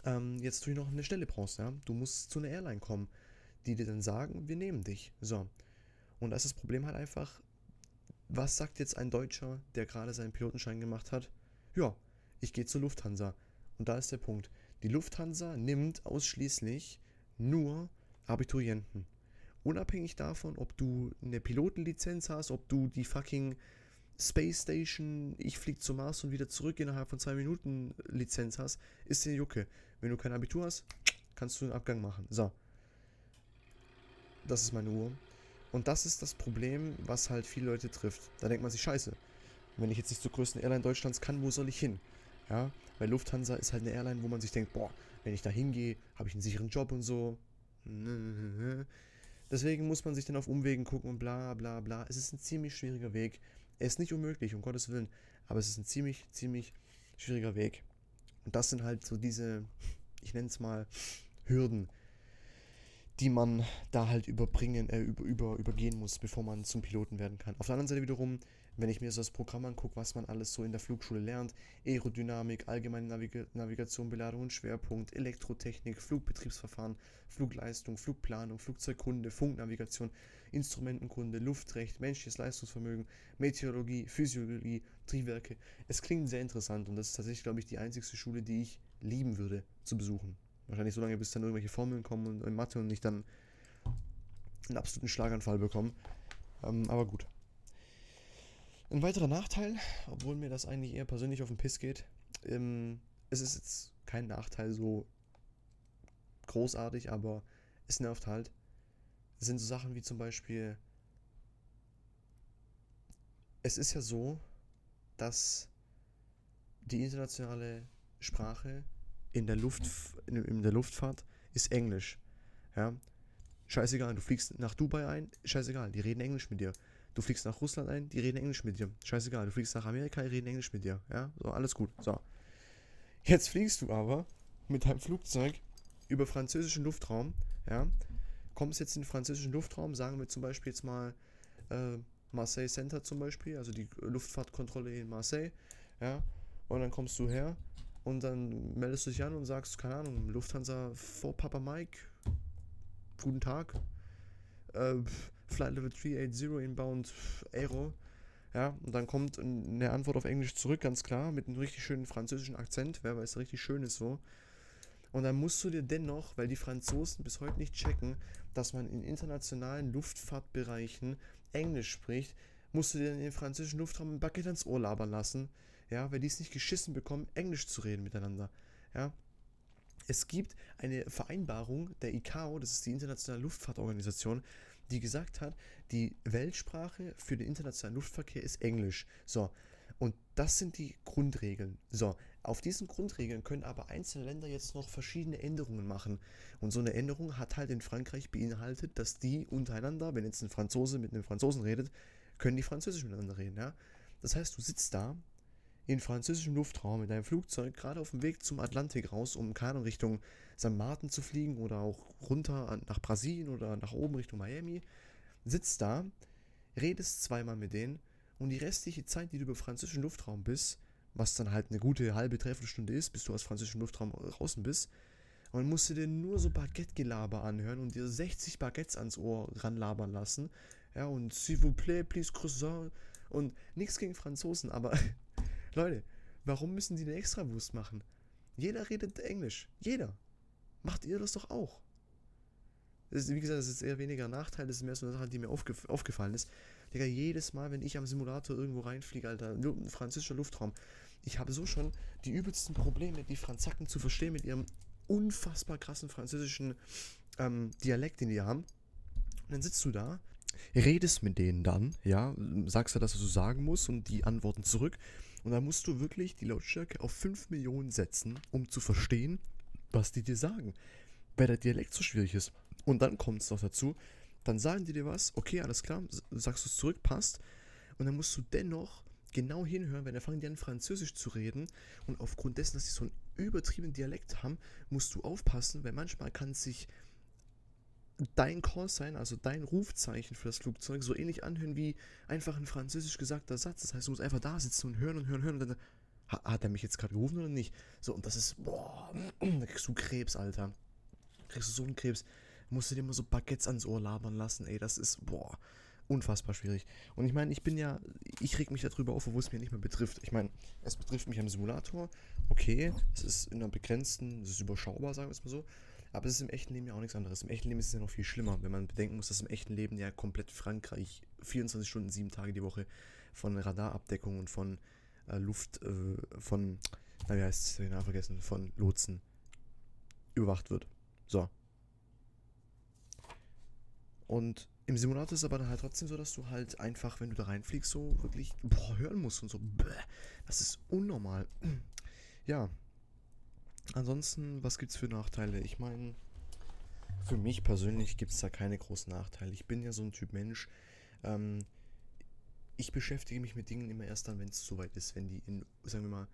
ähm, jetzt natürlich noch eine Stelle brauchst. Ja? Du musst zu einer Airline kommen, die dir dann sagen, wir nehmen dich. So. Und da ist das Problem halt einfach, was sagt jetzt ein Deutscher, der gerade seinen Pilotenschein gemacht hat? Ja, ich gehe zur Lufthansa. Und da ist der Punkt. Die Lufthansa nimmt ausschließlich nur Abiturienten. Unabhängig davon, ob du eine Pilotenlizenz hast, ob du die fucking Space Station, ich fliege zum Mars und wieder zurück innerhalb von zwei Minuten Lizenz hast, ist dir Jucke. Wenn du kein Abitur hast, kannst du einen Abgang machen. So. Das ist meine Uhr. Und das ist das Problem, was halt viele Leute trifft. Da denkt man sich, scheiße, wenn ich jetzt nicht zur größten Airline Deutschlands kann, wo soll ich hin? Ja, weil Lufthansa ist halt eine Airline, wo man sich denkt, boah, wenn ich da hingehe, habe ich einen sicheren Job und so. Deswegen muss man sich dann auf Umwegen gucken und bla bla bla. Es ist ein ziemlich schwieriger Weg. Er ist nicht unmöglich, um Gottes Willen, aber es ist ein ziemlich, ziemlich schwieriger Weg. Und das sind halt so diese, ich nenne es mal, Hürden, die man da halt überbringen, äh, über, über, übergehen muss, bevor man zum Piloten werden kann. Auf der anderen Seite wiederum, wenn ich mir so das Programm angucke, was man alles so in der Flugschule lernt, Aerodynamik, allgemeine Naviga Navigation, Beladung und Schwerpunkt, Elektrotechnik, Flugbetriebsverfahren, Flugleistung, Flugplanung, Flugzeugkunde, Funknavigation, Instrumentenkunde, Luftrecht, menschliches Leistungsvermögen, Meteorologie, Physiologie, Triebwerke. Es klingt sehr interessant und das ist tatsächlich, glaube ich, die einzigste Schule, die ich lieben würde zu besuchen. Wahrscheinlich so lange, bis dann irgendwelche Formeln kommen und in Mathe und ich dann einen absoluten Schlaganfall bekomme. Ähm, aber gut. Ein weiterer Nachteil, obwohl mir das eigentlich eher persönlich auf den Piss geht, ähm, es ist jetzt kein Nachteil so großartig, aber es nervt halt. Es sind so Sachen wie zum Beispiel, es ist ja so, dass die internationale Sprache in der, Luft, in, der Luftfahrt ist Englisch. Ja? Scheißegal, du fliegst nach Dubai ein, scheißegal, die reden Englisch mit dir. Du fliegst nach Russland ein, die reden Englisch mit dir. Scheißegal, du fliegst nach Amerika, die reden Englisch mit dir. Ja, so, alles gut. So. Jetzt fliegst du aber mit deinem Flugzeug über französischen Luftraum, ja, kommst jetzt in den französischen Luftraum, sagen wir zum Beispiel jetzt mal äh, Marseille Center zum Beispiel, also die Luftfahrtkontrolle in Marseille, ja, und dann kommst du her und dann meldest du dich an und sagst, keine Ahnung, Lufthansa vor Papa Mike, guten Tag, äh, Flight Level 380 inbound Aero, ja, und dann kommt eine Antwort auf Englisch zurück, ganz klar, mit einem richtig schönen französischen Akzent, wer weiß, richtig schön ist so. Und dann musst du dir dennoch, weil die Franzosen bis heute nicht checken, dass man in internationalen Luftfahrtbereichen Englisch spricht, musst du dir den französischen Luftraum ein Baguette ans Ohr labern lassen, ja, weil die es nicht geschissen bekommen, Englisch zu reden miteinander, ja. Es gibt eine Vereinbarung der ICAO, das ist die Internationale Luftfahrtorganisation, die gesagt hat, die Weltsprache für den internationalen Luftverkehr ist Englisch. So, und das sind die Grundregeln. So, auf diesen Grundregeln können aber einzelne Länder jetzt noch verschiedene Änderungen machen. Und so eine Änderung hat halt in Frankreich beinhaltet, dass die untereinander, wenn jetzt ein Franzose mit einem Franzosen redet, können die Französisch miteinander reden. Ja? Das heißt, du sitzt da in französischem Luftraum mit deinem Flugzeug gerade auf dem Weg zum Atlantik raus, um keine Richtung St. Martin zu fliegen oder auch runter nach Brasilien oder nach oben Richtung Miami. Sitzt da, redest zweimal mit denen und die restliche Zeit, die du über französischen Luftraum bist, was dann halt eine gute halbe, dreiviertel Stunde ist, bis du aus französischem Luftraum draußen bist. Und musst dir nur so Baguette-Gelaber anhören und dir 60 Baguettes ans Ohr ranlabern lassen. Ja, und s'il vous plaît, please croissant. Und nichts gegen Franzosen, aber Leute, warum müssen die eine Extrawurst machen? Jeder redet Englisch. Jeder. Macht ihr das doch auch. Das ist, wie gesagt, das ist eher weniger ein Nachteil, das ist mehr so eine Sache, die mir aufgef aufgefallen ist. Digga, jedes Mal, wenn ich am Simulator irgendwo reinfliege, Alter, französischer Luftraum, ich habe so schon die übelsten Probleme, die Franzaken zu verstehen mit ihrem unfassbar krassen französischen ähm, Dialekt, den die haben. Und dann sitzt du da, redest mit denen dann, ja, sagst du, dass du so sagen musst und die antworten zurück. Und dann musst du wirklich die Lautstärke auf 5 Millionen setzen, um zu verstehen, was die dir sagen. Weil der Dialekt so schwierig ist. Und dann kommt es noch dazu, dann sagen die dir was, okay, alles klar, sagst du es zurück, passt. Und dann musst du dennoch genau hinhören, weil dann fangen die an, Französisch zu reden. Und aufgrund dessen, dass sie so einen übertriebenen Dialekt haben, musst du aufpassen, weil manchmal kann sich dein Call sein, also dein Rufzeichen für das Flugzeug, so ähnlich anhören wie einfach ein französisch gesagter Satz. Das heißt, du musst einfach da sitzen und hören und hören, hören und dann hat er mich jetzt gerade gerufen oder nicht? So, und das ist, boah, da kriegst du Krebs, Alter. Da kriegst du so einen Krebs. Musst du dir immer so Baguettes ans Ohr labern lassen, ey, das ist, boah, unfassbar schwierig. Und ich meine, ich bin ja, ich reg mich darüber auf, obwohl es mich nicht mehr betrifft. Ich meine, es betrifft mich am Simulator, okay, es ist in einer begrenzten, es ist überschaubar, sagen wir es mal so. Aber es ist im echten Leben ja auch nichts anderes. Im echten Leben ist es ja noch viel schlimmer, wenn man bedenken muss, dass im echten Leben ja komplett Frankreich 24 Stunden, 7 Tage die Woche von Radarabdeckung und von äh, Luft, äh, von, na wie heißt es, habe vergessen, von Lotsen überwacht wird. So. Und im Simulator ist es aber dann halt trotzdem so, dass du halt einfach, wenn du da reinfliegst, so wirklich boah, hören musst und so. Bäh, das ist unnormal. Ja. Ansonsten, was gibt's für Nachteile? Ich meine, für mich persönlich gibt es da keine großen Nachteile. Ich bin ja so ein Typ Mensch. Ähm, ich beschäftige mich mit Dingen immer erst dann, wenn es soweit ist, wenn die in, sagen wir mal,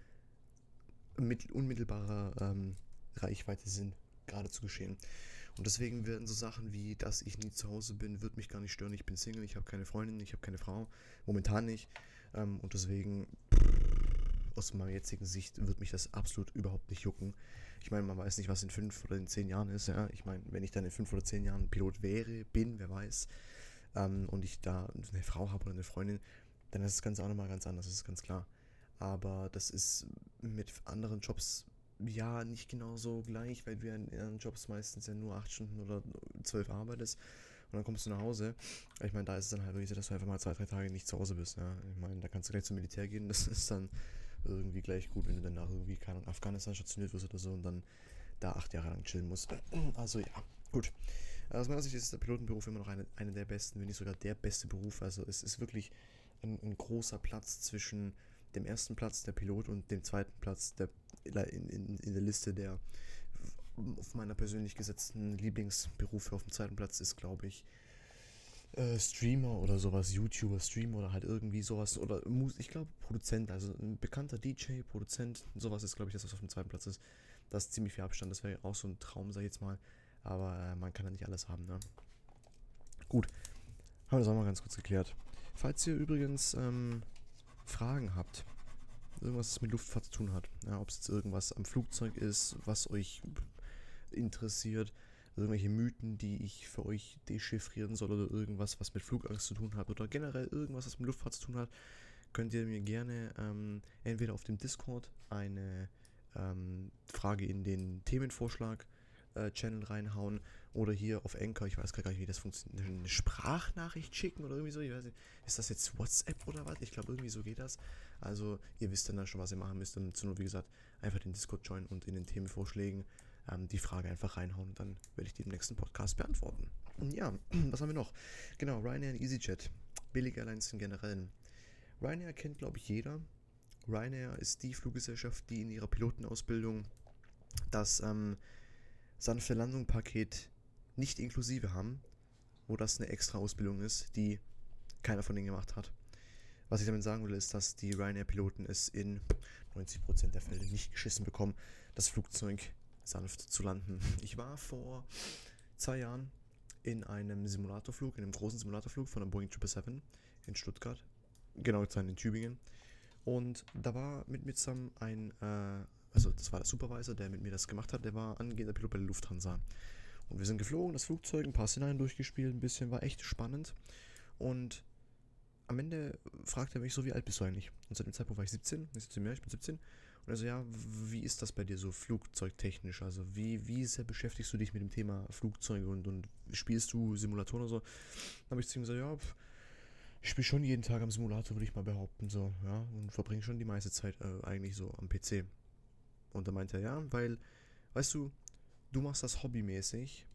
mit unmittelbarer ähm, Reichweite sind, gerade zu geschehen. Und deswegen werden so Sachen wie, dass ich nie zu Hause bin, wird mich gar nicht stören. Ich bin Single, ich habe keine Freundin, ich habe keine Frau, momentan nicht. Ähm, und deswegen, aus meiner jetzigen Sicht, wird mich das absolut überhaupt nicht jucken. Ich meine, man weiß nicht, was in fünf oder in zehn Jahren ist. Ja? Ich meine, wenn ich dann in fünf oder zehn Jahren Pilot wäre, bin, wer weiß, ähm, und ich da eine Frau habe oder eine Freundin, dann ist das Ganze auch nochmal ganz anders, das ist ganz klar. Aber das ist mit anderen Jobs ja nicht genau so gleich, weil du in anderen Jobs meistens ja nur acht Stunden oder zwölf arbeitest und dann kommst du nach Hause. Ich meine, da ist es dann halt wirklich so, dass du einfach mal zwei, drei Tage nicht zu Hause bist. Ja? Ich meine, da kannst du gleich zum Militär gehen, das ist dann irgendwie gleich gut, wenn du dann nach irgendwie, keine Ahnung, Afghanistan stationiert wirst oder so und dann da acht Jahre lang chillen musst. Also ja, gut. Aus meiner Sicht ist der Pilotenberuf immer noch eine, eine der besten, wenn nicht sogar der beste Beruf. Also es ist wirklich ein, ein großer Platz zwischen dem ersten Platz der Pilot und dem zweiten Platz der, in, in, in der Liste der auf meiner persönlich gesetzten Lieblingsberufe auf dem zweiten Platz ist, glaube ich, äh, Streamer oder sowas, YouTuber, Streamer oder halt irgendwie sowas oder ich glaube Produzent, also ein bekannter DJ, Produzent, sowas ist, glaube ich, das, was auf dem zweiten Platz ist. Das ist ziemlich viel Abstand, das wäre auch so ein Traum, sag ich jetzt mal. Aber äh, man kann ja nicht alles haben, ne? Gut, haben wir das auch mal ganz kurz geklärt. Falls ihr übrigens ähm, Fragen habt, irgendwas mit Luftfahrt zu tun hat, ja, ob es jetzt irgendwas am Flugzeug ist, was euch interessiert, irgendwelche Mythen, die ich für euch dechiffrieren soll oder irgendwas, was mit Flugangst zu tun hat oder generell irgendwas, was mit Luftfahrt zu tun hat, könnt ihr mir gerne ähm, entweder auf dem Discord eine ähm, Frage in den Themenvorschlag äh, Channel reinhauen oder hier auf Anchor, ich weiß gar nicht, wie das funktioniert, eine Sprachnachricht schicken oder irgendwie so, ich weiß nicht, ist das jetzt WhatsApp oder was? Ich glaube, irgendwie so geht das. Also, ihr wisst dann, schon, was ihr machen müsst und nur, wie gesagt, einfach den Discord joinen und in den Themenvorschlägen ähm, die Frage einfach reinhauen, dann werde ich die im nächsten Podcast beantworten. Und ja, was haben wir noch? Genau, Ryanair und EasyJet, billige Airlines im Generellen. Ryanair kennt, glaube ich, jeder. Ryanair ist die Fluggesellschaft, die in ihrer Pilotenausbildung das ähm, sanfte Landung-Paket nicht inklusive haben, wo das eine extra Ausbildung ist, die keiner von denen gemacht hat. Was ich damit sagen will, ist, dass die Ryanair-Piloten es in 90% der Fälle nicht geschissen bekommen, das Flugzeug sanft zu landen. Ich war vor zwei Jahren in einem Simulatorflug, in einem großen Simulatorflug von der Boeing 777 in Stuttgart, genau gesagt in Tübingen. Und da war mit mir zusammen ein äh, also das war der Supervisor, der mit mir das gemacht hat, der war angehender Pilot bei der Lufthansa. Und wir sind geflogen, das Flugzeug, ein paar Szenarien durchgespielt, ein bisschen, war echt spannend. Und am Ende fragte er mich so, wie alt bist du eigentlich? Und zu dem Zeitpunkt war ich 17, nicht zu mir, ich bin 17. Und er so, ja, wie ist das bei dir so flugzeugtechnisch? Also wie, wie sehr beschäftigst du dich mit dem Thema Flugzeuge und, und spielst du Simulatoren oder so? Dann habe ich zu ihm gesagt, ja, pff, ich spiele schon jeden Tag am Simulator, würde ich mal behaupten, so, ja, und verbringe schon die meiste Zeit äh, eigentlich so am PC. Und da meinte er, ja, weil, weißt du, du machst das hobbymäßig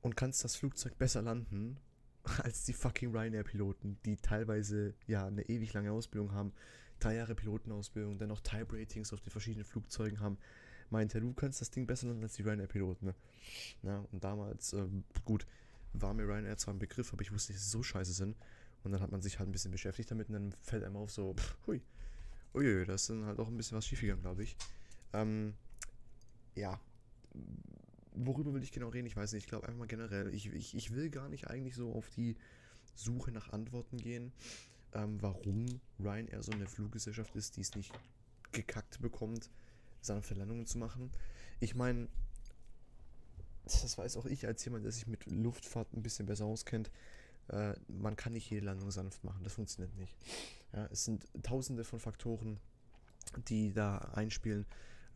und kannst das Flugzeug besser landen als die fucking Ryanair-Piloten, die teilweise ja eine ewig lange Ausbildung haben, drei Jahre Pilotenausbildung, dann noch Type-Ratings auf den verschiedenen Flugzeugen haben. Meinte er, du kannst das Ding besser landen als die Ryanair-Piloten. Ne? Und damals, äh, gut, war mir Ryanair zwar ein Begriff, aber ich wusste nicht, dass sie so scheiße sind. Und dann hat man sich halt ein bisschen beschäftigt damit und dann fällt einem auf so, pff, hui, Uiui, da ist dann halt auch ein bisschen was schiefgegangen, glaube ich. Ähm, ja. Worüber will ich genau reden? Ich weiß nicht. Ich glaube einfach mal generell. Ich, ich, ich will gar nicht eigentlich so auf die Suche nach Antworten gehen, ähm, warum Ryanair so eine Fluggesellschaft ist, die es nicht gekackt bekommt, sanfte Landungen zu machen. Ich meine, das weiß auch ich als jemand, der sich mit Luftfahrt ein bisschen besser auskennt. Äh, man kann nicht jede Landung sanft machen. Das funktioniert nicht. Ja, es sind tausende von Faktoren, die da einspielen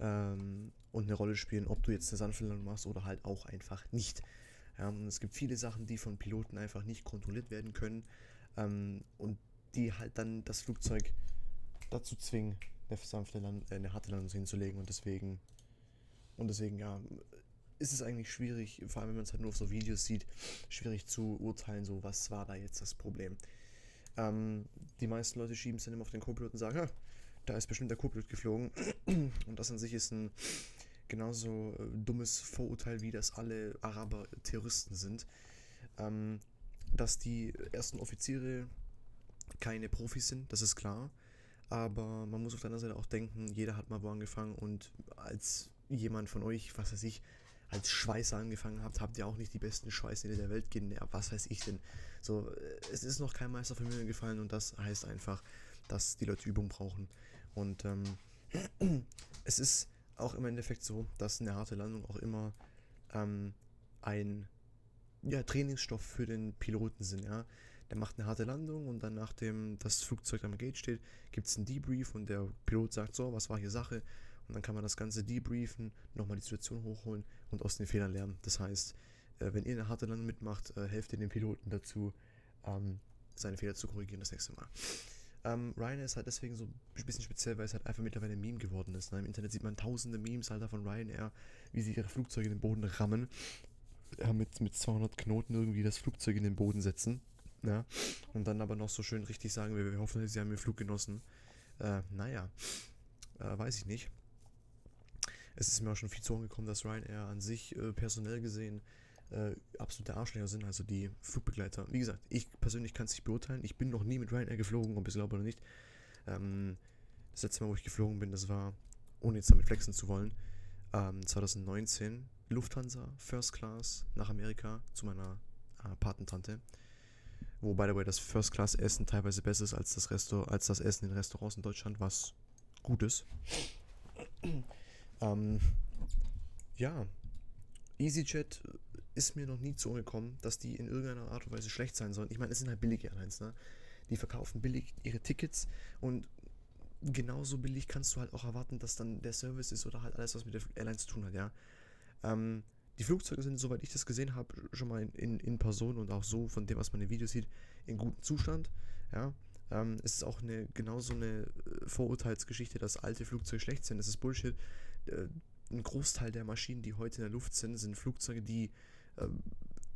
ähm, und eine Rolle spielen, ob du jetzt eine sanfte Landung machst oder halt auch einfach nicht. Ja, es gibt viele Sachen, die von Piloten einfach nicht kontrolliert werden können ähm, und die halt dann das Flugzeug dazu zwingen, eine sanfte Land äh, eine harte Landung hinzulegen und deswegen Und deswegen, ja, ist es eigentlich schwierig, vor allem wenn man es halt nur auf so Videos sieht, schwierig zu urteilen, so was war da jetzt das Problem. Ähm, die meisten Leute schieben es dann immer auf den Co-Pilot und sagen, da ist bestimmt der Co-Pilot geflogen. Und das an sich ist ein genauso äh, dummes Vorurteil, wie dass alle Araber Terroristen sind. Ähm, dass die ersten Offiziere keine Profis sind, das ist klar. Aber man muss auf der anderen Seite auch denken, jeder hat mal wo angefangen und als jemand von euch, was weiß ich, als Schweißer angefangen habt, habt ihr auch nicht die besten Schweißnähte der Welt genährt. Was weiß ich denn? So, äh, es ist noch kein Meister von mir gefallen und das heißt einfach, dass die Leute Übung brauchen. Und ähm, es ist auch im Endeffekt so, dass eine harte Landung auch immer ähm, ein ja, Trainingsstoff für den Piloten sind, ja. Der macht eine harte Landung und dann, nachdem das Flugzeug am Gate steht, gibt es einen Debrief und der Pilot sagt so, was war hier Sache? Und dann kann man das Ganze debriefen, nochmal die Situation hochholen und aus den Fehlern lernen. Das heißt, äh, wenn ihr eine harte Landung mitmacht, äh, helft ihr dem Piloten dazu, ähm, seine Fehler zu korrigieren das nächste Mal. Ähm, Ryanair ist halt deswegen so ein bisschen speziell, weil es halt einfach mittlerweile ein Meme geworden ist. Ne? Im Internet sieht man tausende Memes halt von Ryanair, wie sie ihre Flugzeuge in den Boden rammen. Ja, mit, mit 200 Knoten irgendwie das Flugzeug in den Boden setzen. Ja? Und dann aber noch so schön richtig sagen, wir, wir hoffen, sie haben den Flug genossen. Äh, naja, äh, weiß ich nicht. Es ist mir auch schon viel zu gekommen, dass Ryanair an sich äh, personell gesehen äh, absolute Arschlöcher sind, also die Flugbegleiter. Wie gesagt, ich persönlich kann es nicht beurteilen. Ich bin noch nie mit Ryanair geflogen, ob ich es glaube oder nicht. Ähm, das letzte Mal, wo ich geflogen bin, das war, ohne jetzt damit flexen zu wollen, ähm, 2019. Lufthansa, First Class, nach Amerika zu meiner äh, Patentante. Wo, by the way, das First Class Essen teilweise besser ist als das, Resto als das Essen in Restaurants in Deutschland, was gut ist. ähm, ja, EasyJet ist mir noch nie zu gekommen, dass die in irgendeiner Art und Weise schlecht sein sollen. Ich meine, es sind halt billige Airlines, ne? Die verkaufen billig ihre Tickets und genauso billig kannst du halt auch erwarten, dass dann der Service ist oder halt alles, was mit der Airline zu tun hat, ja. Ähm, die Flugzeuge sind, soweit ich das gesehen habe, schon mal in, in Person und auch so von dem, was man in Videos sieht, in gutem Zustand, ja. Ähm, es ist auch eine genauso eine äh, Vorurteilsgeschichte, dass alte Flugzeuge schlecht sind. Das ist Bullshit. Äh, ein Großteil der Maschinen, die heute in der Luft sind, sind Flugzeuge, die ähm,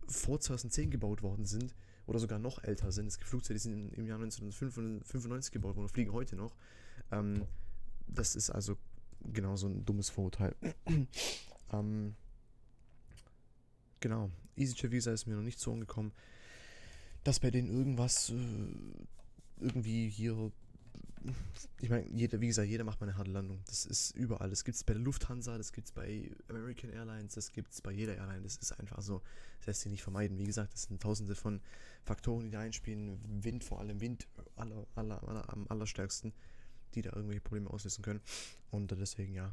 vor 2010 gebaut worden sind oder sogar noch älter sind. Es gibt Flugzeuge, die sind im Jahr 1995 gebaut worden und fliegen heute noch. Ähm, das ist also genauso ein dummes Vorurteil. ähm, genau, EasyJet Visa ist mir noch nicht so angekommen, dass bei denen irgendwas äh, irgendwie hier ich meine, jeder, gesagt, jeder macht mal eine harte Landung. Das ist überall. Das gibt es bei der Lufthansa, das gibt es bei American Airlines, das gibt es bei jeder Airline. Das ist einfach so. Das lässt sich nicht vermeiden. Wie gesagt, das sind tausende von Faktoren, die da einspielen. Wind, vor allem Wind aller, aller, aller, am allerstärksten, die da irgendwelche Probleme auslösen können. Und deswegen, ja,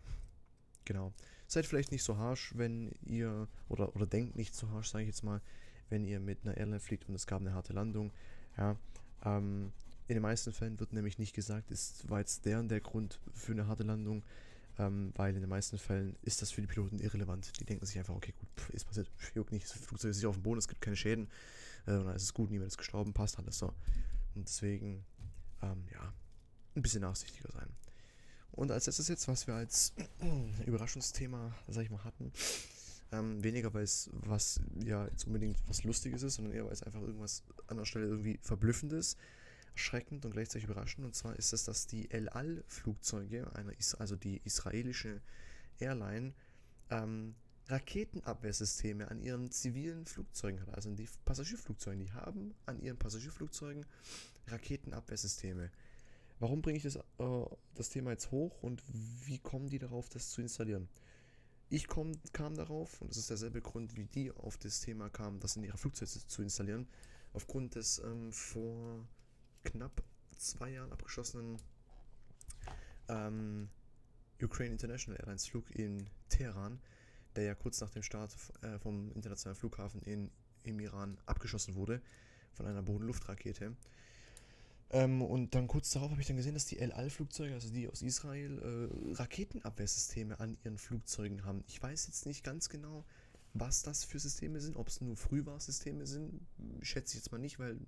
genau. Seid vielleicht nicht so harsh, wenn ihr, oder, oder denkt nicht so harsh, sage ich jetzt mal, wenn ihr mit einer Airline fliegt und es gab eine harte Landung. Ja, ähm, in den meisten Fällen wird nämlich nicht gesagt, ist, war jetzt der und der Grund für eine harte Landung, ähm, weil in den meisten Fällen ist das für die Piloten irrelevant. Die denken sich einfach, okay, gut, pff, ist passiert, juckt nicht, das Flugzeug ist nicht auf dem Boden, es gibt keine Schäden, äh, und dann ist es gut, niemand ist gestorben, passt alles so. Und deswegen, ähm, ja, ein bisschen nachsichtiger sein. Und als letztes jetzt, was wir als Überraschungsthema, sag ich mal, hatten, ähm, weniger weil es was ja jetzt unbedingt was Lustiges ist, sondern eher weil es einfach irgendwas an der Stelle irgendwie verblüffendes erschreckend und gleichzeitig überraschend. Und zwar ist es, dass die El Al-Flugzeuge, also die israelische Airline, ähm, Raketenabwehrsysteme an ihren zivilen Flugzeugen hat, also die Passagierflugzeuge, die haben an ihren Passagierflugzeugen Raketenabwehrsysteme. Warum bringe ich das, äh, das Thema jetzt hoch und wie kommen die darauf, das zu installieren? Ich komm, kam darauf, und das ist derselbe Grund, wie die auf das Thema kamen, das in ihre Flugzeuge zu installieren, aufgrund des ähm, vor knapp zwei Jahren abgeschlossenen ähm, Ukraine International Airlines Flug in Teheran, der ja kurz nach dem Start äh, vom internationalen Flughafen in, im Iran abgeschossen wurde von einer Boden-Luft-Rakete. Ähm, und dann kurz darauf habe ich dann gesehen, dass die El Al-Flugzeuge, also die aus Israel, äh, Raketenabwehrsysteme an ihren Flugzeugen haben. Ich weiß jetzt nicht ganz genau, was das für Systeme sind, ob es nur Frühwarnsysteme sind, schätze ich jetzt mal nicht, weil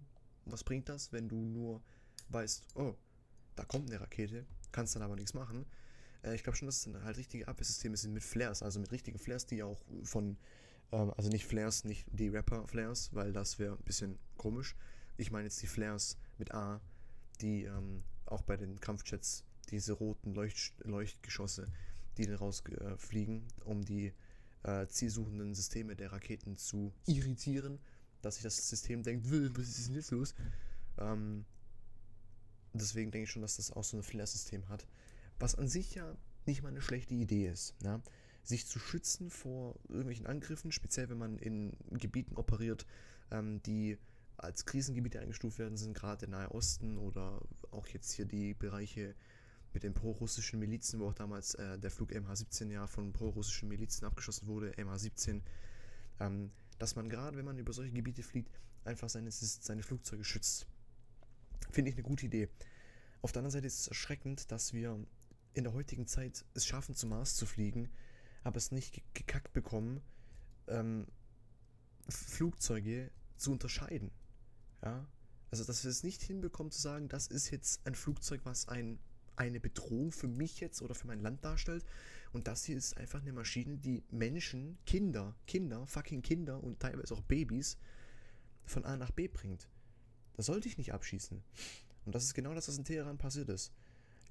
was bringt das, wenn du nur weißt, oh, da kommt eine Rakete, kannst dann aber nichts machen. Äh, ich glaube schon, dass es dann halt richtige Abwehrsysteme sind mit Flares, also mit richtigen Flares, die auch von, ähm, also nicht Flares, nicht die Rapper-Flares, weil das wäre ein bisschen komisch. Ich meine jetzt die Flares mit A, die ähm, auch bei den Kampfjets diese roten Leucht Leuchtgeschosse, die dann rausfliegen, äh, um die äh, zielsuchenden Systeme der Raketen zu irritieren, dass sich das System denkt, was ist denn jetzt los? Ähm, deswegen denke ich schon, dass das auch so ein Flare-System hat. Was an sich ja nicht mal eine schlechte Idee ist. Ne? Sich zu schützen vor irgendwelchen Angriffen, speziell wenn man in Gebieten operiert, ähm, die als Krisengebiete eingestuft werden, sind gerade der Nahe Osten oder auch jetzt hier die Bereiche mit den pro-russischen Milizen, wo auch damals äh, der Flug MH17 ja von pro-russischen Milizen abgeschossen wurde, MH17, ähm, dass man gerade, wenn man über solche Gebiete fliegt, einfach seine, seine Flugzeuge schützt. Finde ich eine gute Idee. Auf der anderen Seite ist es erschreckend, dass wir in der heutigen Zeit es schaffen, zum Mars zu fliegen, aber es nicht gekackt bekommen, ähm, Flugzeuge zu unterscheiden. Ja? Also, dass wir es nicht hinbekommen zu sagen, das ist jetzt ein Flugzeug, was ein, eine Bedrohung für mich jetzt oder für mein Land darstellt. Und das hier ist einfach eine Maschine, die Menschen, Kinder, Kinder, fucking Kinder und teilweise auch Babys von A nach B bringt. Das sollte ich nicht abschießen. Und das ist genau das, was in Teheran passiert ist.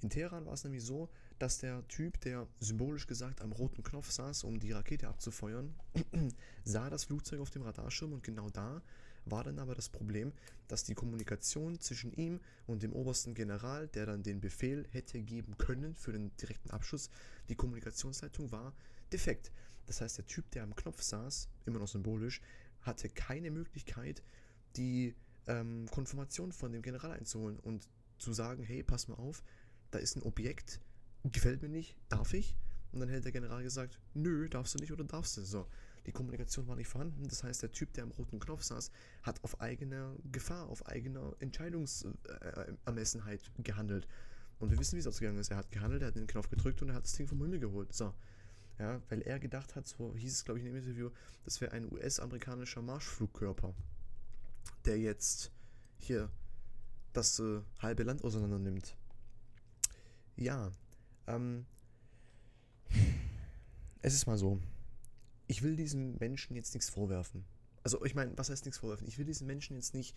In Teheran war es nämlich so, dass der Typ, der symbolisch gesagt am roten Knopf saß, um die Rakete abzufeuern, sah das Flugzeug auf dem Radarschirm und genau da war dann aber das Problem, dass die Kommunikation zwischen ihm und dem obersten General, der dann den Befehl hätte geben können für den direkten Abschuss, die Kommunikationsleitung war defekt. Das heißt, der Typ, der am Knopf saß, immer noch symbolisch, hatte keine Möglichkeit, die ähm, Konfirmation von dem General einzuholen und zu sagen, hey, pass mal auf, da ist ein Objekt, gefällt mir nicht, darf ich? Und dann hätte der General gesagt, nö, darfst du nicht oder darfst du. So, die Kommunikation war nicht vorhanden. Das heißt, der Typ, der am roten Knopf saß, hat auf eigener Gefahr, auf eigener Entscheidungsermessenheit äh, gehandelt. Und wir wissen, wie es ausgegangen ist. Er hat gehandelt, er hat den Knopf gedrückt und er hat das Ding vom Himmel geholt. So. Ja, weil er gedacht hat, so hieß es, glaube ich, in dem Interview, das wäre ein US-amerikanischer Marschflugkörper der jetzt hier das äh, halbe Land auseinander nimmt. Ja, ähm, es ist mal so. Ich will diesen Menschen jetzt nichts vorwerfen. Also ich meine, was heißt nichts vorwerfen? Ich will diesen Menschen jetzt nicht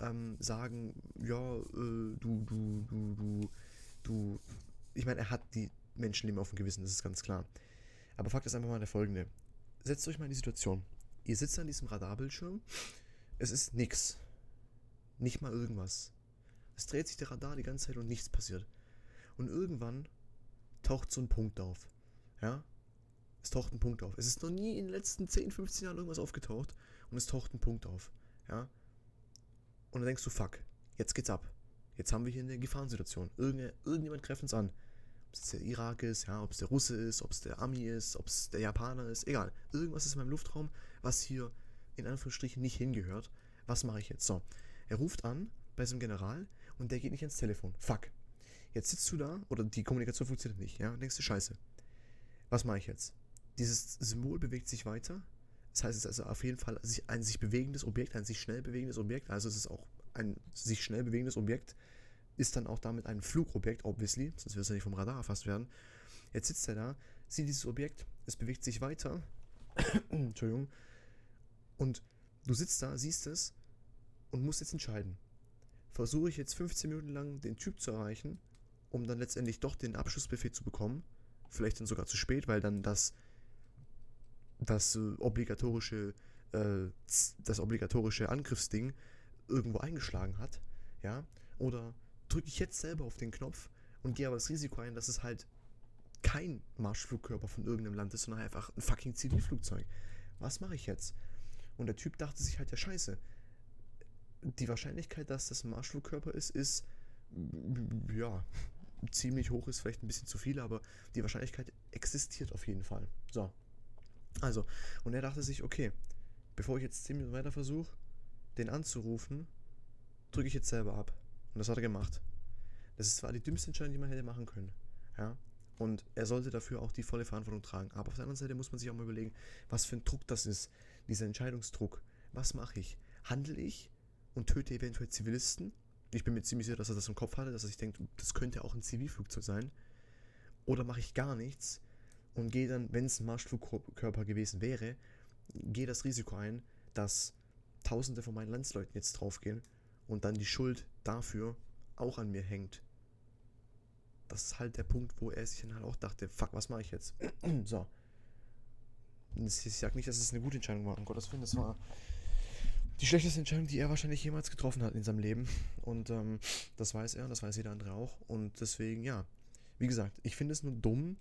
ähm, sagen, ja, äh, du, du, du, du, du. Ich meine, er hat die Menschenleben auf dem Gewissen, das ist ganz klar. Aber Fakt ist einfach mal der folgende. Setzt euch mal in die Situation. Ihr sitzt an diesem Radarbildschirm es ist nichts. Nicht mal irgendwas. Es dreht sich der Radar die ganze Zeit und nichts passiert. Und irgendwann taucht so ein Punkt auf. Ja? Es taucht ein Punkt auf. Es ist noch nie in den letzten 10, 15 Jahren irgendwas aufgetaucht und es taucht ein Punkt auf. Ja? Und dann denkst du, fuck, jetzt geht's ab. Jetzt haben wir hier eine Gefahrensituation. Irgende, irgendjemand greift uns an. Ob es der Irak ist, ja, ob es der Russe ist, ob es der Ami ist, ob es der Japaner ist, egal. Irgendwas ist in meinem Luftraum, was hier in Anführungsstrichen nicht hingehört. Was mache ich jetzt? So, er ruft an bei seinem General und der geht nicht ins Telefon. Fuck. Jetzt sitzt du da oder die Kommunikation funktioniert nicht, ja? denkst du, scheiße. Was mache ich jetzt? Dieses Symbol bewegt sich weiter. Das heißt, es ist also auf jeden Fall ein sich bewegendes Objekt, ein sich schnell bewegendes Objekt. Also es ist auch ein sich schnell bewegendes Objekt, ist dann auch damit ein Flugobjekt, obviously, sonst wird es ja nicht vom Radar erfasst werden. Jetzt sitzt er da, sieht dieses Objekt, es bewegt sich weiter. Entschuldigung. Und du sitzt da, siehst es und musst jetzt entscheiden. Versuche ich jetzt 15 Minuten lang den Typ zu erreichen, um dann letztendlich doch den Abschussbefehl zu bekommen. Vielleicht dann sogar zu spät, weil dann das, das äh, obligatorische, äh, das obligatorische Angriffsding irgendwo eingeschlagen hat. Ja? Oder drücke ich jetzt selber auf den Knopf und gehe aber das Risiko ein, dass es halt kein Marschflugkörper von irgendeinem Land ist, sondern einfach ein fucking Zivilflugzeug. Was mache ich jetzt? Und der Typ dachte sich halt, ja scheiße. Die Wahrscheinlichkeit, dass das ein Marschflugkörper ist, ist, ja, ziemlich hoch ist vielleicht ein bisschen zu viel, aber die Wahrscheinlichkeit existiert auf jeden Fall. So. Also, und er dachte sich, okay, bevor ich jetzt 10 Minuten weiter versuche, den anzurufen, drücke ich jetzt selber ab. Und das hat er gemacht. Das ist zwar die dümmste Entscheidung, die man hätte machen können. Ja. Und er sollte dafür auch die volle Verantwortung tragen. Aber auf der anderen Seite muss man sich auch mal überlegen, was für ein Druck das ist dieser Entscheidungsdruck. Was mache ich? Handle ich und töte eventuell Zivilisten? Ich bin mir ziemlich sicher, dass er das im Kopf hatte, dass er sich denkt, das könnte auch ein Zivilflugzeug sein. Oder mache ich gar nichts und gehe dann, wenn es ein Marschflugkörper gewesen wäre, gehe das Risiko ein, dass Tausende von meinen Landsleuten jetzt draufgehen und dann die Schuld dafür auch an mir hängt. Das ist halt der Punkt, wo er sich dann halt auch dachte, fuck, was mache ich jetzt? so. Ich sage nicht, dass es eine gute Entscheidung war, um Gottes Willen, das war die schlechteste Entscheidung, die er wahrscheinlich jemals getroffen hat in seinem Leben. Und ähm, das weiß er das weiß jeder andere auch. Und deswegen, ja, wie gesagt, ich finde es nur dumm,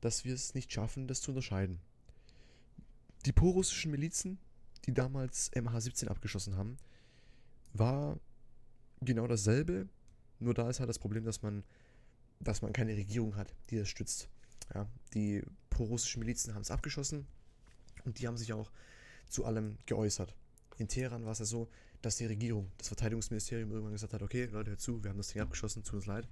dass wir es nicht schaffen, das zu unterscheiden. Die prorussischen Milizen, die damals MH17 abgeschossen haben, war genau dasselbe, nur da ist halt das Problem, dass man, dass man keine Regierung hat, die das stützt. Ja, die prorussischen Milizen haben es abgeschossen und die haben sich auch zu allem geäußert. In Teheran war es ja so, dass die Regierung, das Verteidigungsministerium irgendwann gesagt hat, okay, Leute, hört zu, wir haben das Ding abgeschossen, tut uns leid.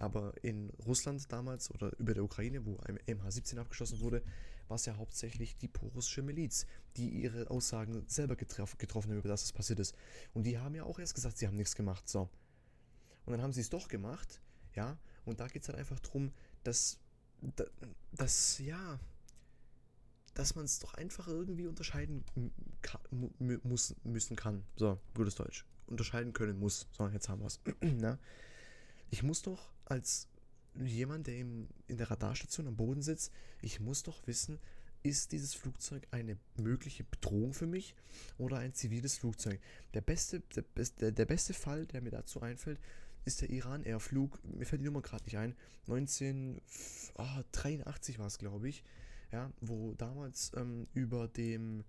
Aber in Russland damals oder über der Ukraine, wo ein MH17 abgeschossen wurde, war es ja hauptsächlich die prorussische Miliz, die ihre Aussagen selber getroffen, getroffen haben über das, was passiert ist. Und die haben ja auch erst gesagt, sie haben nichts gemacht. So. Und dann haben sie es doch gemacht, ja. Und da geht es halt einfach darum, dass, dass, ja, dass man es doch einfach irgendwie unterscheiden muss, müssen kann. So, gutes Deutsch. Unterscheiden können muss. So, jetzt haben wir es. ich muss doch als jemand, der im, in der Radarstation am Boden sitzt, ich muss doch wissen, ist dieses Flugzeug eine mögliche Bedrohung für mich oder ein ziviles Flugzeug? Der beste, der, der, der beste Fall, der mir dazu einfällt, ist der Iran-Air-Flug, mir fällt die Nummer gerade nicht ein, 1983 war es, glaube ich, ja, wo damals ähm, über dem,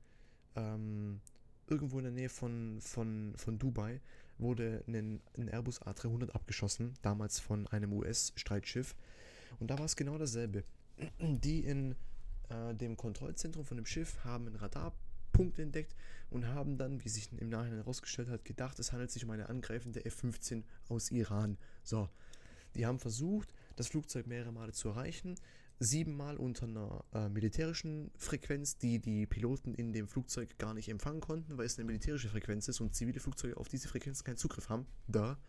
ähm, irgendwo in der Nähe von, von, von Dubai, wurde ein, Airbus A300 abgeschossen, damals von einem US-Streitschiff. Und da war es genau dasselbe. Die in äh, dem Kontrollzentrum von dem Schiff haben einen Radarpunkt entdeckt und haben dann, wie sich im Nachhinein herausgestellt hat, gedacht, es handelt sich um eine angreifende F-15 aus Iran. So, die haben versucht, das Flugzeug mehrere Male zu erreichen, siebenmal unter einer äh, militärischen Frequenz, die die Piloten in dem Flugzeug gar nicht empfangen konnten, weil es eine militärische Frequenz ist und zivile Flugzeuge auf diese Frequenz keinen Zugriff haben. Da.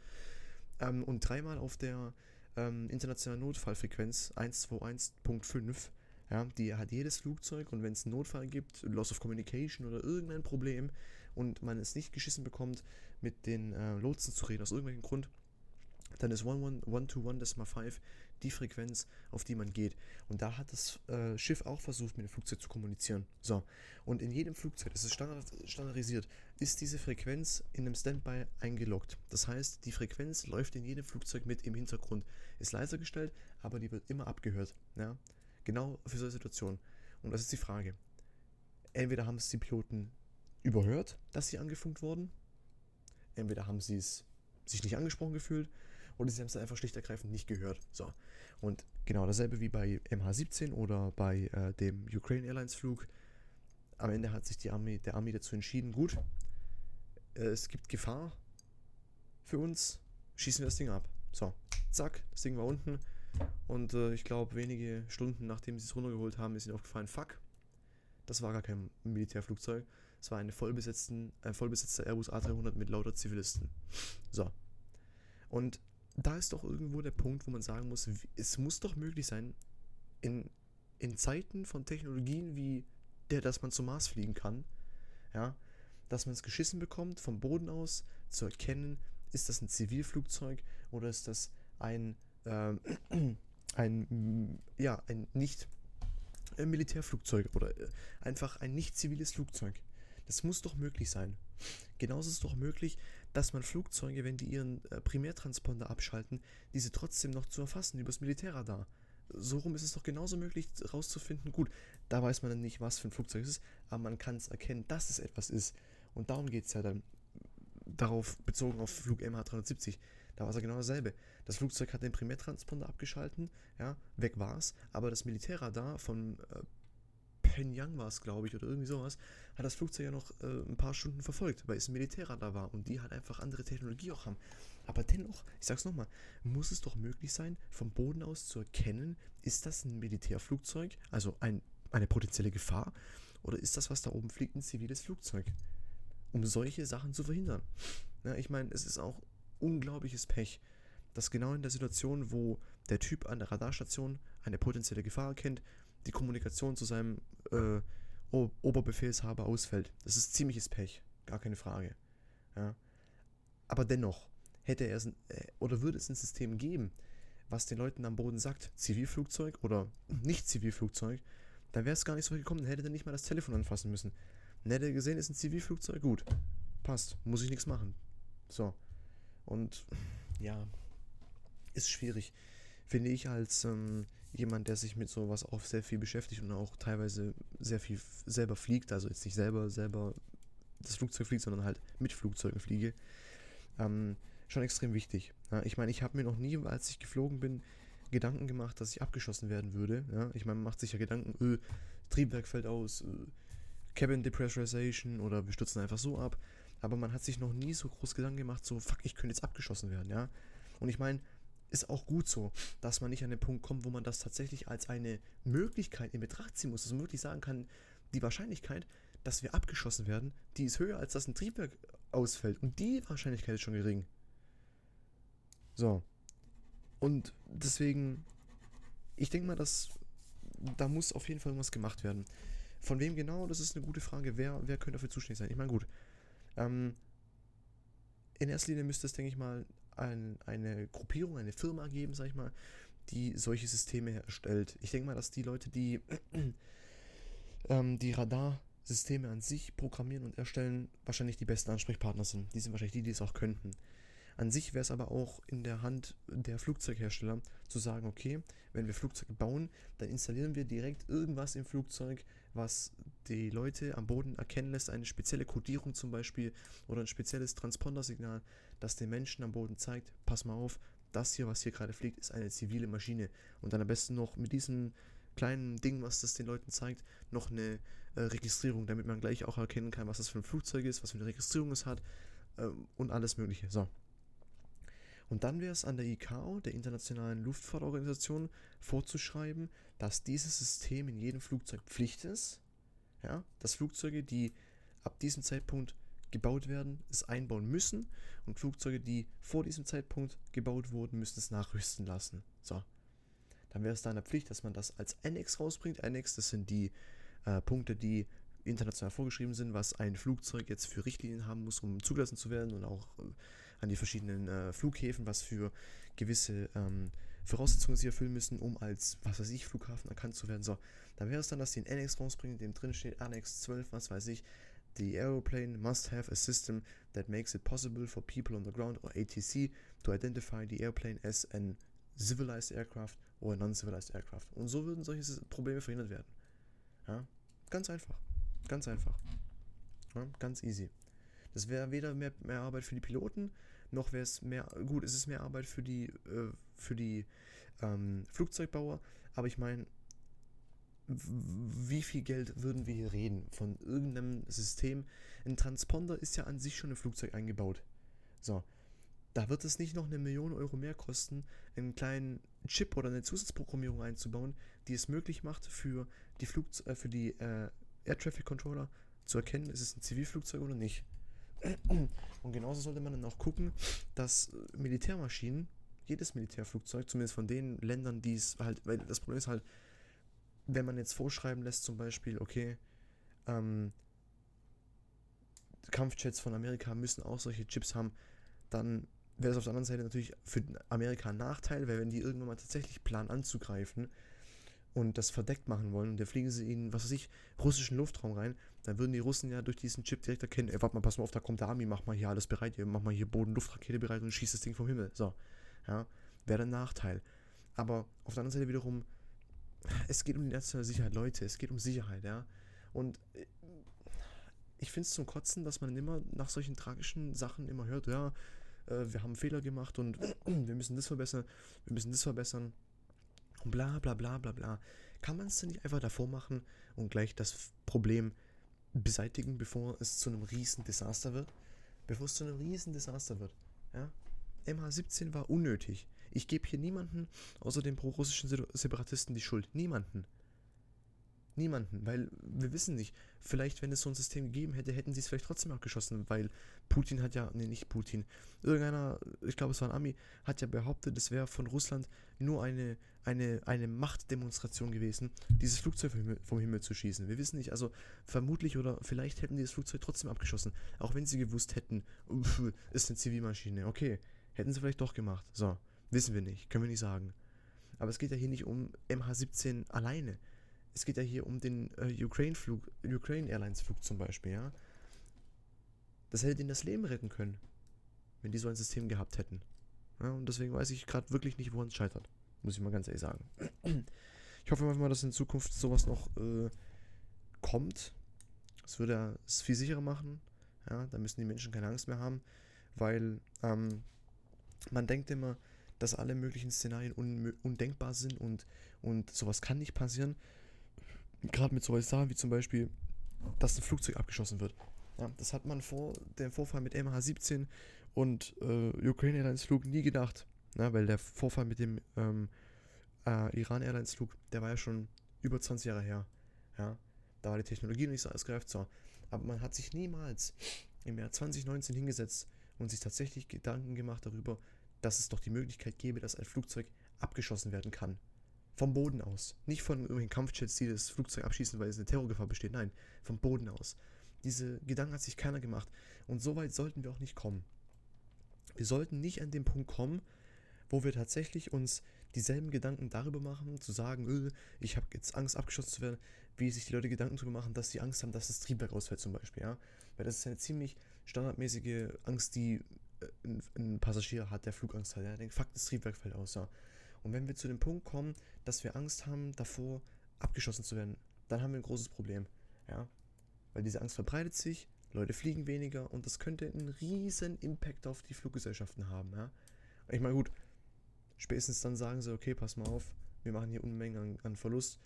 Ähm, und dreimal auf der ähm, internationalen Notfallfrequenz 121.5. Ja, die hat jedes Flugzeug und wenn es einen Notfall gibt, Loss of Communication oder irgendein Problem und man es nicht geschissen bekommt, mit den äh, Lotsen zu reden, aus irgendwelchem Grund, dann ist 121.5 die Frequenz, auf die man geht. Und da hat das äh, Schiff auch versucht, mit dem Flugzeug zu kommunizieren. So, und in jedem Flugzeug, das ist standard, standardisiert, ist diese Frequenz in einem Standby eingeloggt. Das heißt, die Frequenz läuft in jedem Flugzeug mit im Hintergrund. Ist leiser gestellt, aber die wird immer abgehört. Ja? Genau für solche Situationen. Und das ist die Frage. Entweder haben es die Piloten überhört, dass sie angefunkt wurden, entweder haben sie es sich nicht angesprochen gefühlt oder sie haben es einfach schlicht ergreifend nicht gehört. So. Und genau dasselbe wie bei MH17 oder bei äh, dem Ukraine Airlines Flug. Am Ende hat sich die Armee, der Armee dazu entschieden, gut, äh, es gibt Gefahr für uns, schießen wir das Ding ab. So, zack, das Ding war unten. Und äh, ich glaube, wenige Stunden nachdem sie es runtergeholt haben, ist ihnen aufgefallen, fuck, das war gar kein Militärflugzeug. Es war eine vollbesetzten, ein vollbesetzter Airbus A300 mit lauter Zivilisten. So. Und da ist doch irgendwo der Punkt, wo man sagen muss, es muss doch möglich sein, in, in Zeiten von Technologien wie der, dass man zum Mars fliegen kann, ja, dass man es geschissen bekommt, vom Boden aus zu erkennen, ist das ein Zivilflugzeug oder ist das ein, äh, ein, ja, ein nicht ein Militärflugzeug oder äh, einfach ein nicht ziviles Flugzeug. Das muss doch möglich sein. Genauso ist es doch möglich, dass man Flugzeuge, wenn die ihren äh, Primärtransponder abschalten, diese trotzdem noch zu erfassen übers Militärradar. So rum ist es doch genauso möglich herauszufinden, gut, da weiß man dann nicht, was für ein Flugzeug es ist, aber man kann es erkennen, dass es etwas ist. Und darum geht es ja dann darauf bezogen auf Flug MH370. Da war es ja genau dasselbe. Das Flugzeug hat den Primärtransponder abgeschalten, ja, weg war es, aber das Militärradar von äh, Pyongyang war es, glaube ich, oder irgendwie sowas, hat das Flugzeug ja noch äh, ein paar Stunden verfolgt, weil es ein Militärradar war und die halt einfach andere Technologie auch haben. Aber dennoch, ich sag's nochmal, muss es doch möglich sein, vom Boden aus zu erkennen, ist das ein Militärflugzeug, also ein, eine potenzielle Gefahr, oder ist das, was da oben fliegt, ein ziviles Flugzeug? Um solche Sachen zu verhindern. Ja, ich meine, es ist auch unglaubliches Pech, dass genau in der Situation, wo der Typ an der Radarstation eine potenzielle Gefahr erkennt, die Kommunikation zu seinem äh, Oberbefehlshaber ausfällt. Das ist ziemliches Pech, gar keine Frage. Ja. Aber dennoch, hätte er es, äh, oder würde es ein System geben, was den Leuten am Boden sagt, Zivilflugzeug oder nicht Zivilflugzeug, dann wäre es gar nicht so gekommen, dann hätte er nicht mal das Telefon anfassen müssen. Dann hätte er gesehen, ist ein Zivilflugzeug, gut, passt, muss ich nichts machen. So. Und ja, ist schwierig, finde ich als ähm, jemand, der sich mit sowas auch sehr viel beschäftigt und auch teilweise sehr viel selber fliegt, also jetzt nicht selber, selber das Flugzeug fliegt, sondern halt mit Flugzeugen fliege, ähm, schon extrem wichtig. Ja, ich meine, ich habe mir noch nie, als ich geflogen bin, Gedanken gemacht, dass ich abgeschossen werden würde. Ja, ich meine, man macht sich ja Gedanken, öh, Triebwerk fällt aus, öh, Cabin Depressurization oder wir stürzen einfach so ab. Aber man hat sich noch nie so groß Gedanken gemacht, so, fuck, ich könnte jetzt abgeschossen werden, ja. Und ich meine, ist auch gut so, dass man nicht an den Punkt kommt, wo man das tatsächlich als eine Möglichkeit in Betracht ziehen muss, dass man wirklich sagen kann, die Wahrscheinlichkeit, dass wir abgeschossen werden, die ist höher, als dass ein Triebwerk ausfällt. Und die Wahrscheinlichkeit ist schon gering. So. Und deswegen, ich denke mal, dass da muss auf jeden Fall irgendwas gemacht werden. Von wem genau, das ist eine gute Frage. Wer, wer könnte dafür zuständig sein? Ich meine, gut. Ähm, in erster Linie müsste es, denke ich mal, ein, eine Gruppierung, eine Firma geben, sag ich mal, die solche Systeme erstellt. Ich denke mal, dass die Leute, die ähm, die Radarsysteme an sich programmieren und erstellen, wahrscheinlich die besten Ansprechpartner sind. Die sind wahrscheinlich die, die es auch könnten. An sich wäre es aber auch in der Hand der Flugzeughersteller zu sagen, okay, wenn wir Flugzeuge bauen, dann installieren wir direkt irgendwas im Flugzeug, was die Leute am Boden erkennen lässt, eine spezielle Codierung zum Beispiel oder ein spezielles Transpondersignal, das den Menschen am Boden zeigt, pass mal auf, das hier, was hier gerade fliegt, ist eine zivile Maschine. Und dann am besten noch mit diesem kleinen Ding, was das den Leuten zeigt, noch eine äh, Registrierung, damit man gleich auch erkennen kann, was das für ein Flugzeug ist, was für eine Registrierung es hat äh, und alles Mögliche. So. Und dann wäre es an der ICAO, der Internationalen Luftfahrtorganisation, vorzuschreiben, dass dieses System in jedem Flugzeug Pflicht ist. Ja, dass Flugzeuge, die ab diesem Zeitpunkt gebaut werden, es einbauen müssen und Flugzeuge, die vor diesem Zeitpunkt gebaut wurden, müssen es nachrüsten lassen. So. Dann wäre es da eine Pflicht, dass man das als Annex rausbringt. Annex, das sind die äh, Punkte, die international vorgeschrieben sind, was ein Flugzeug jetzt für Richtlinien haben muss, um zugelassen zu werden und auch äh, an die verschiedenen äh, Flughäfen, was für gewisse ähm, Voraussetzungen sie erfüllen müssen, um als, was weiß ich, Flughafen erkannt zu werden. So, dann wäre es dann, dass die einen Annex rausbringen, in dem drin steht Annex 12, was weiß ich, The aeroplane must have a system that makes it possible for people on the ground or ATC to identify the airplane as an civilized aircraft or a non-civilized aircraft. Und so würden solche Probleme verhindert werden. Ja? Ganz einfach. Ganz einfach. Ja? Ganz easy. Das wäre weder mehr, mehr Arbeit für die Piloten, noch wäre es mehr, gut, es ist mehr Arbeit für die, äh, für die ähm, Flugzeugbauer, aber ich meine, wie viel Geld würden wir hier reden von irgendeinem System? Ein Transponder ist ja an sich schon im Flugzeug eingebaut. So, da wird es nicht noch eine Million Euro mehr kosten, einen kleinen Chip oder eine Zusatzprogrammierung einzubauen, die es möglich macht, für die, Flugze äh, für die äh, Air Traffic Controller zu erkennen, ist es ein Zivilflugzeug oder nicht. Und genauso sollte man dann auch gucken, dass Militärmaschinen, jedes Militärflugzeug, zumindest von den Ländern, die es halt, weil das Problem ist halt, wenn man jetzt vorschreiben lässt, zum Beispiel, okay, ähm, Kampfjets von Amerika müssen auch solche Chips haben, dann wäre es auf der anderen Seite natürlich für Amerika ein Nachteil, weil wenn die irgendwann mal tatsächlich planen anzugreifen, und das verdeckt machen wollen und dann fliegen sie in, was weiß ich, russischen Luftraum rein, dann würden die Russen ja durch diesen Chip direkt erkennen, ey, warte mal, pass mal auf, da kommt der Army, mach mal hier alles bereit, mach mal hier Boden-Luftrakete bereit und schießt das Ding vom Himmel. So, ja, wäre ein Nachteil. Aber auf der anderen Seite wiederum, es geht um die nationale Sicherheit, Leute, es geht um Sicherheit, ja. Und äh, ich finde es zum Kotzen, dass man immer nach solchen tragischen Sachen immer hört, ja, äh, wir haben Fehler gemacht und wir müssen das verbessern, wir müssen das verbessern und bla bla bla bla bla. Kann man es denn nicht einfach davor machen und gleich das Problem beseitigen, bevor es zu einem riesen Desaster wird? Bevor es zu einem riesen Desaster wird. Ja? MH17 war unnötig. Ich gebe hier niemanden außer den pro-russischen Separatisten die Schuld. Niemanden. Niemanden, weil wir wissen nicht. Vielleicht, wenn es so ein System gegeben hätte, hätten sie es vielleicht trotzdem abgeschossen, weil Putin hat ja, nee, nicht Putin, irgendeiner, ich glaube, es war ein Ami, hat ja behauptet, es wäre von Russland nur eine, eine, eine Machtdemonstration gewesen, dieses Flugzeug vom Himmel, vom Himmel zu schießen. Wir wissen nicht, also vermutlich oder vielleicht hätten die das Flugzeug trotzdem abgeschossen, auch wenn sie gewusst hätten, uff, ist eine Zivilmaschine. Okay, hätten sie vielleicht doch gemacht. So, wissen wir nicht, können wir nicht sagen. Aber es geht ja hier nicht um MH17 alleine es geht ja hier um den äh, Ukraine-Flug, Ukraine Airlines-Flug zum Beispiel, ja. Das hätte ihnen das Leben retten können, wenn die so ein System gehabt hätten. Ja, und deswegen weiß ich gerade wirklich nicht, woran es scheitert. Muss ich mal ganz ehrlich sagen. Ich hoffe mal, dass in Zukunft sowas noch äh, kommt. Das würde es viel sicherer machen. Ja, da müssen die Menschen keine Angst mehr haben, weil ähm, man denkt immer, dass alle möglichen Szenarien un undenkbar sind und, und sowas kann nicht passieren gerade mit solchen Sachen wie zum Beispiel, dass ein Flugzeug abgeschossen wird. Ja, das hat man vor dem Vorfall mit MH17 und äh, Ukraine Airlines Flug nie gedacht. Ja, weil der Vorfall mit dem ähm, äh, Iran Airlines Flug, der war ja schon über 20 Jahre her. Ja, da war die Technologie noch nicht so ausgereift. So. Aber man hat sich niemals im Jahr 2019 hingesetzt und sich tatsächlich Gedanken gemacht darüber, dass es doch die Möglichkeit gäbe, dass ein Flugzeug abgeschossen werden kann. Vom Boden aus. Nicht von irgendwelchen Kampfjets, die das Flugzeug abschießen, weil es eine Terrorgefahr besteht. Nein, vom Boden aus. Diese Gedanken hat sich keiner gemacht. Und so weit sollten wir auch nicht kommen. Wir sollten nicht an den Punkt kommen, wo wir tatsächlich uns dieselben Gedanken darüber machen, zu sagen, öh, ich habe jetzt Angst, abgeschossen zu werden, wie sich die Leute Gedanken darüber machen, dass sie Angst haben, dass das Triebwerk ausfällt zum Beispiel. Ja? Weil das ist eine ziemlich standardmäßige Angst, die äh, ein, Passagier hat, der Flugangst hat. Er denkt, fuck, das Triebwerk fällt aus. Ja. Und wenn wir zu dem Punkt kommen, dass wir Angst haben davor, abgeschossen zu werden, dann haben wir ein großes Problem. Ja? Weil diese Angst verbreitet sich, Leute fliegen weniger und das könnte einen riesen Impact auf die Fluggesellschaften haben. Ja? Ich meine, gut, spätestens dann sagen sie, okay, pass mal auf, wir machen hier Unmengen an, an Verlust,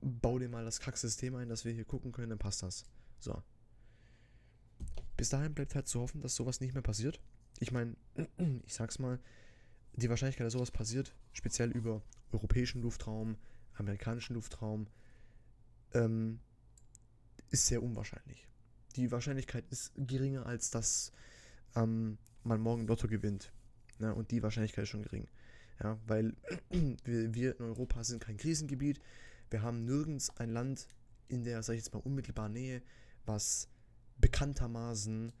bau dir mal das Kacksystem ein, dass wir hier gucken können, dann passt das. So. Bis dahin bleibt halt zu hoffen, dass sowas nicht mehr passiert. Ich meine, ich sag's mal, die Wahrscheinlichkeit, dass sowas passiert, speziell über europäischen Luftraum, amerikanischen Luftraum, ähm, ist sehr unwahrscheinlich. Die Wahrscheinlichkeit ist geringer, als dass ähm, man morgen Lotto gewinnt. Ja, und die Wahrscheinlichkeit ist schon gering. Ja, weil wir, wir in Europa sind kein Krisengebiet. Wir haben nirgends ein Land in der, sag ich jetzt mal, unmittelbaren Nähe, was bekanntermaßen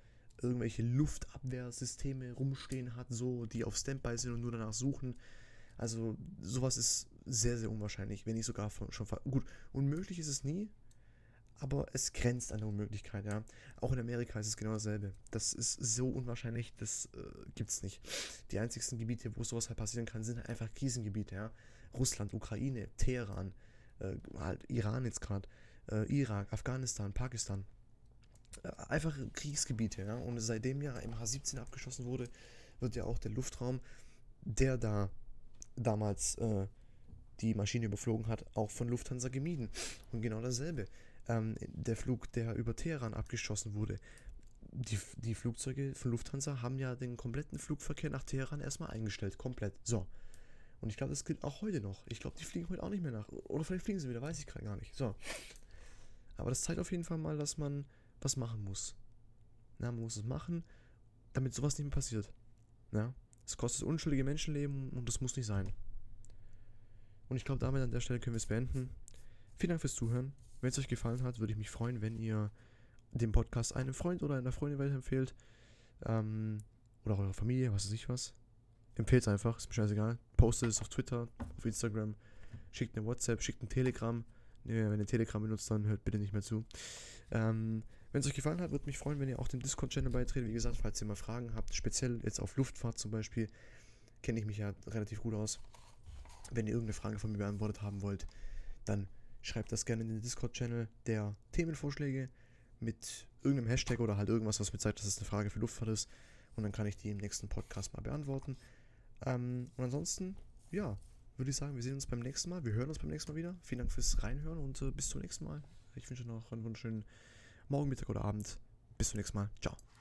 irgendwelche Luftabwehrsysteme rumstehen hat, so, die auf Standby sind und nur danach suchen. Also sowas ist sehr, sehr unwahrscheinlich, wenn nicht sogar von, schon gut. Unmöglich ist es nie, aber es grenzt an der Unmöglichkeit, ja. Auch in Amerika ist es genau dasselbe. Das ist so unwahrscheinlich, das äh, es nicht. Die einzigsten Gebiete, wo sowas halt passieren kann, sind halt einfach Krisengebiete, ja. Russland, Ukraine, Teheran, äh, halt Iran jetzt gerade, äh, Irak, Afghanistan, Pakistan einfach Kriegsgebiete, ja. Und seitdem ja MH17 abgeschossen wurde, wird ja auch der Luftraum, der da damals äh, die Maschine überflogen hat, auch von Lufthansa gemieden. Und genau dasselbe. Ähm, der Flug, der über Teheran abgeschossen wurde, die, die Flugzeuge von Lufthansa haben ja den kompletten Flugverkehr nach Teheran erstmal eingestellt. Komplett. So. Und ich glaube, das gilt auch heute noch. Ich glaube, die fliegen heute auch nicht mehr nach. Oder vielleicht fliegen sie wieder, weiß ich gerade gar nicht. So. Aber das zeigt auf jeden Fall mal, dass man was machen muss. Na, man muss es machen, damit sowas nicht mehr passiert. Ja? Es kostet unschuldige Menschenleben und das muss nicht sein. Und ich glaube, damit an der Stelle können wir es beenden. Vielen Dank fürs Zuhören. Wenn es euch gefallen hat, würde ich mich freuen, wenn ihr den Podcast einem Freund oder einer Freundin weiterempfehlt. Ähm, oder eurer Familie, was weiß ich was. Empfehlt es einfach, ist mir scheißegal. Postet es auf Twitter, auf Instagram, schickt eine WhatsApp, schickt ein Telegram. wenn ihr Telegram benutzt, dann hört bitte nicht mehr zu. Ähm, wenn es euch gefallen hat, würde mich freuen, wenn ihr auch dem Discord-Channel beitretet. Wie gesagt, falls ihr mal Fragen habt, speziell jetzt auf Luftfahrt zum Beispiel, kenne ich mich ja relativ gut aus. Wenn ihr irgendeine Frage von mir beantwortet haben wollt, dann schreibt das gerne in den Discord-Channel der Themenvorschläge mit irgendeinem Hashtag oder halt irgendwas, was mir zeigt, dass es eine Frage für Luftfahrt ist. Und dann kann ich die im nächsten Podcast mal beantworten. Ähm, und ansonsten, ja, würde ich sagen, wir sehen uns beim nächsten Mal. Wir hören uns beim nächsten Mal wieder. Vielen Dank fürs Reinhören und äh, bis zum nächsten Mal. Ich wünsche noch einen wunderschönen Morgen, Mittag oder Abend. Bis zum nächsten Mal. Ciao.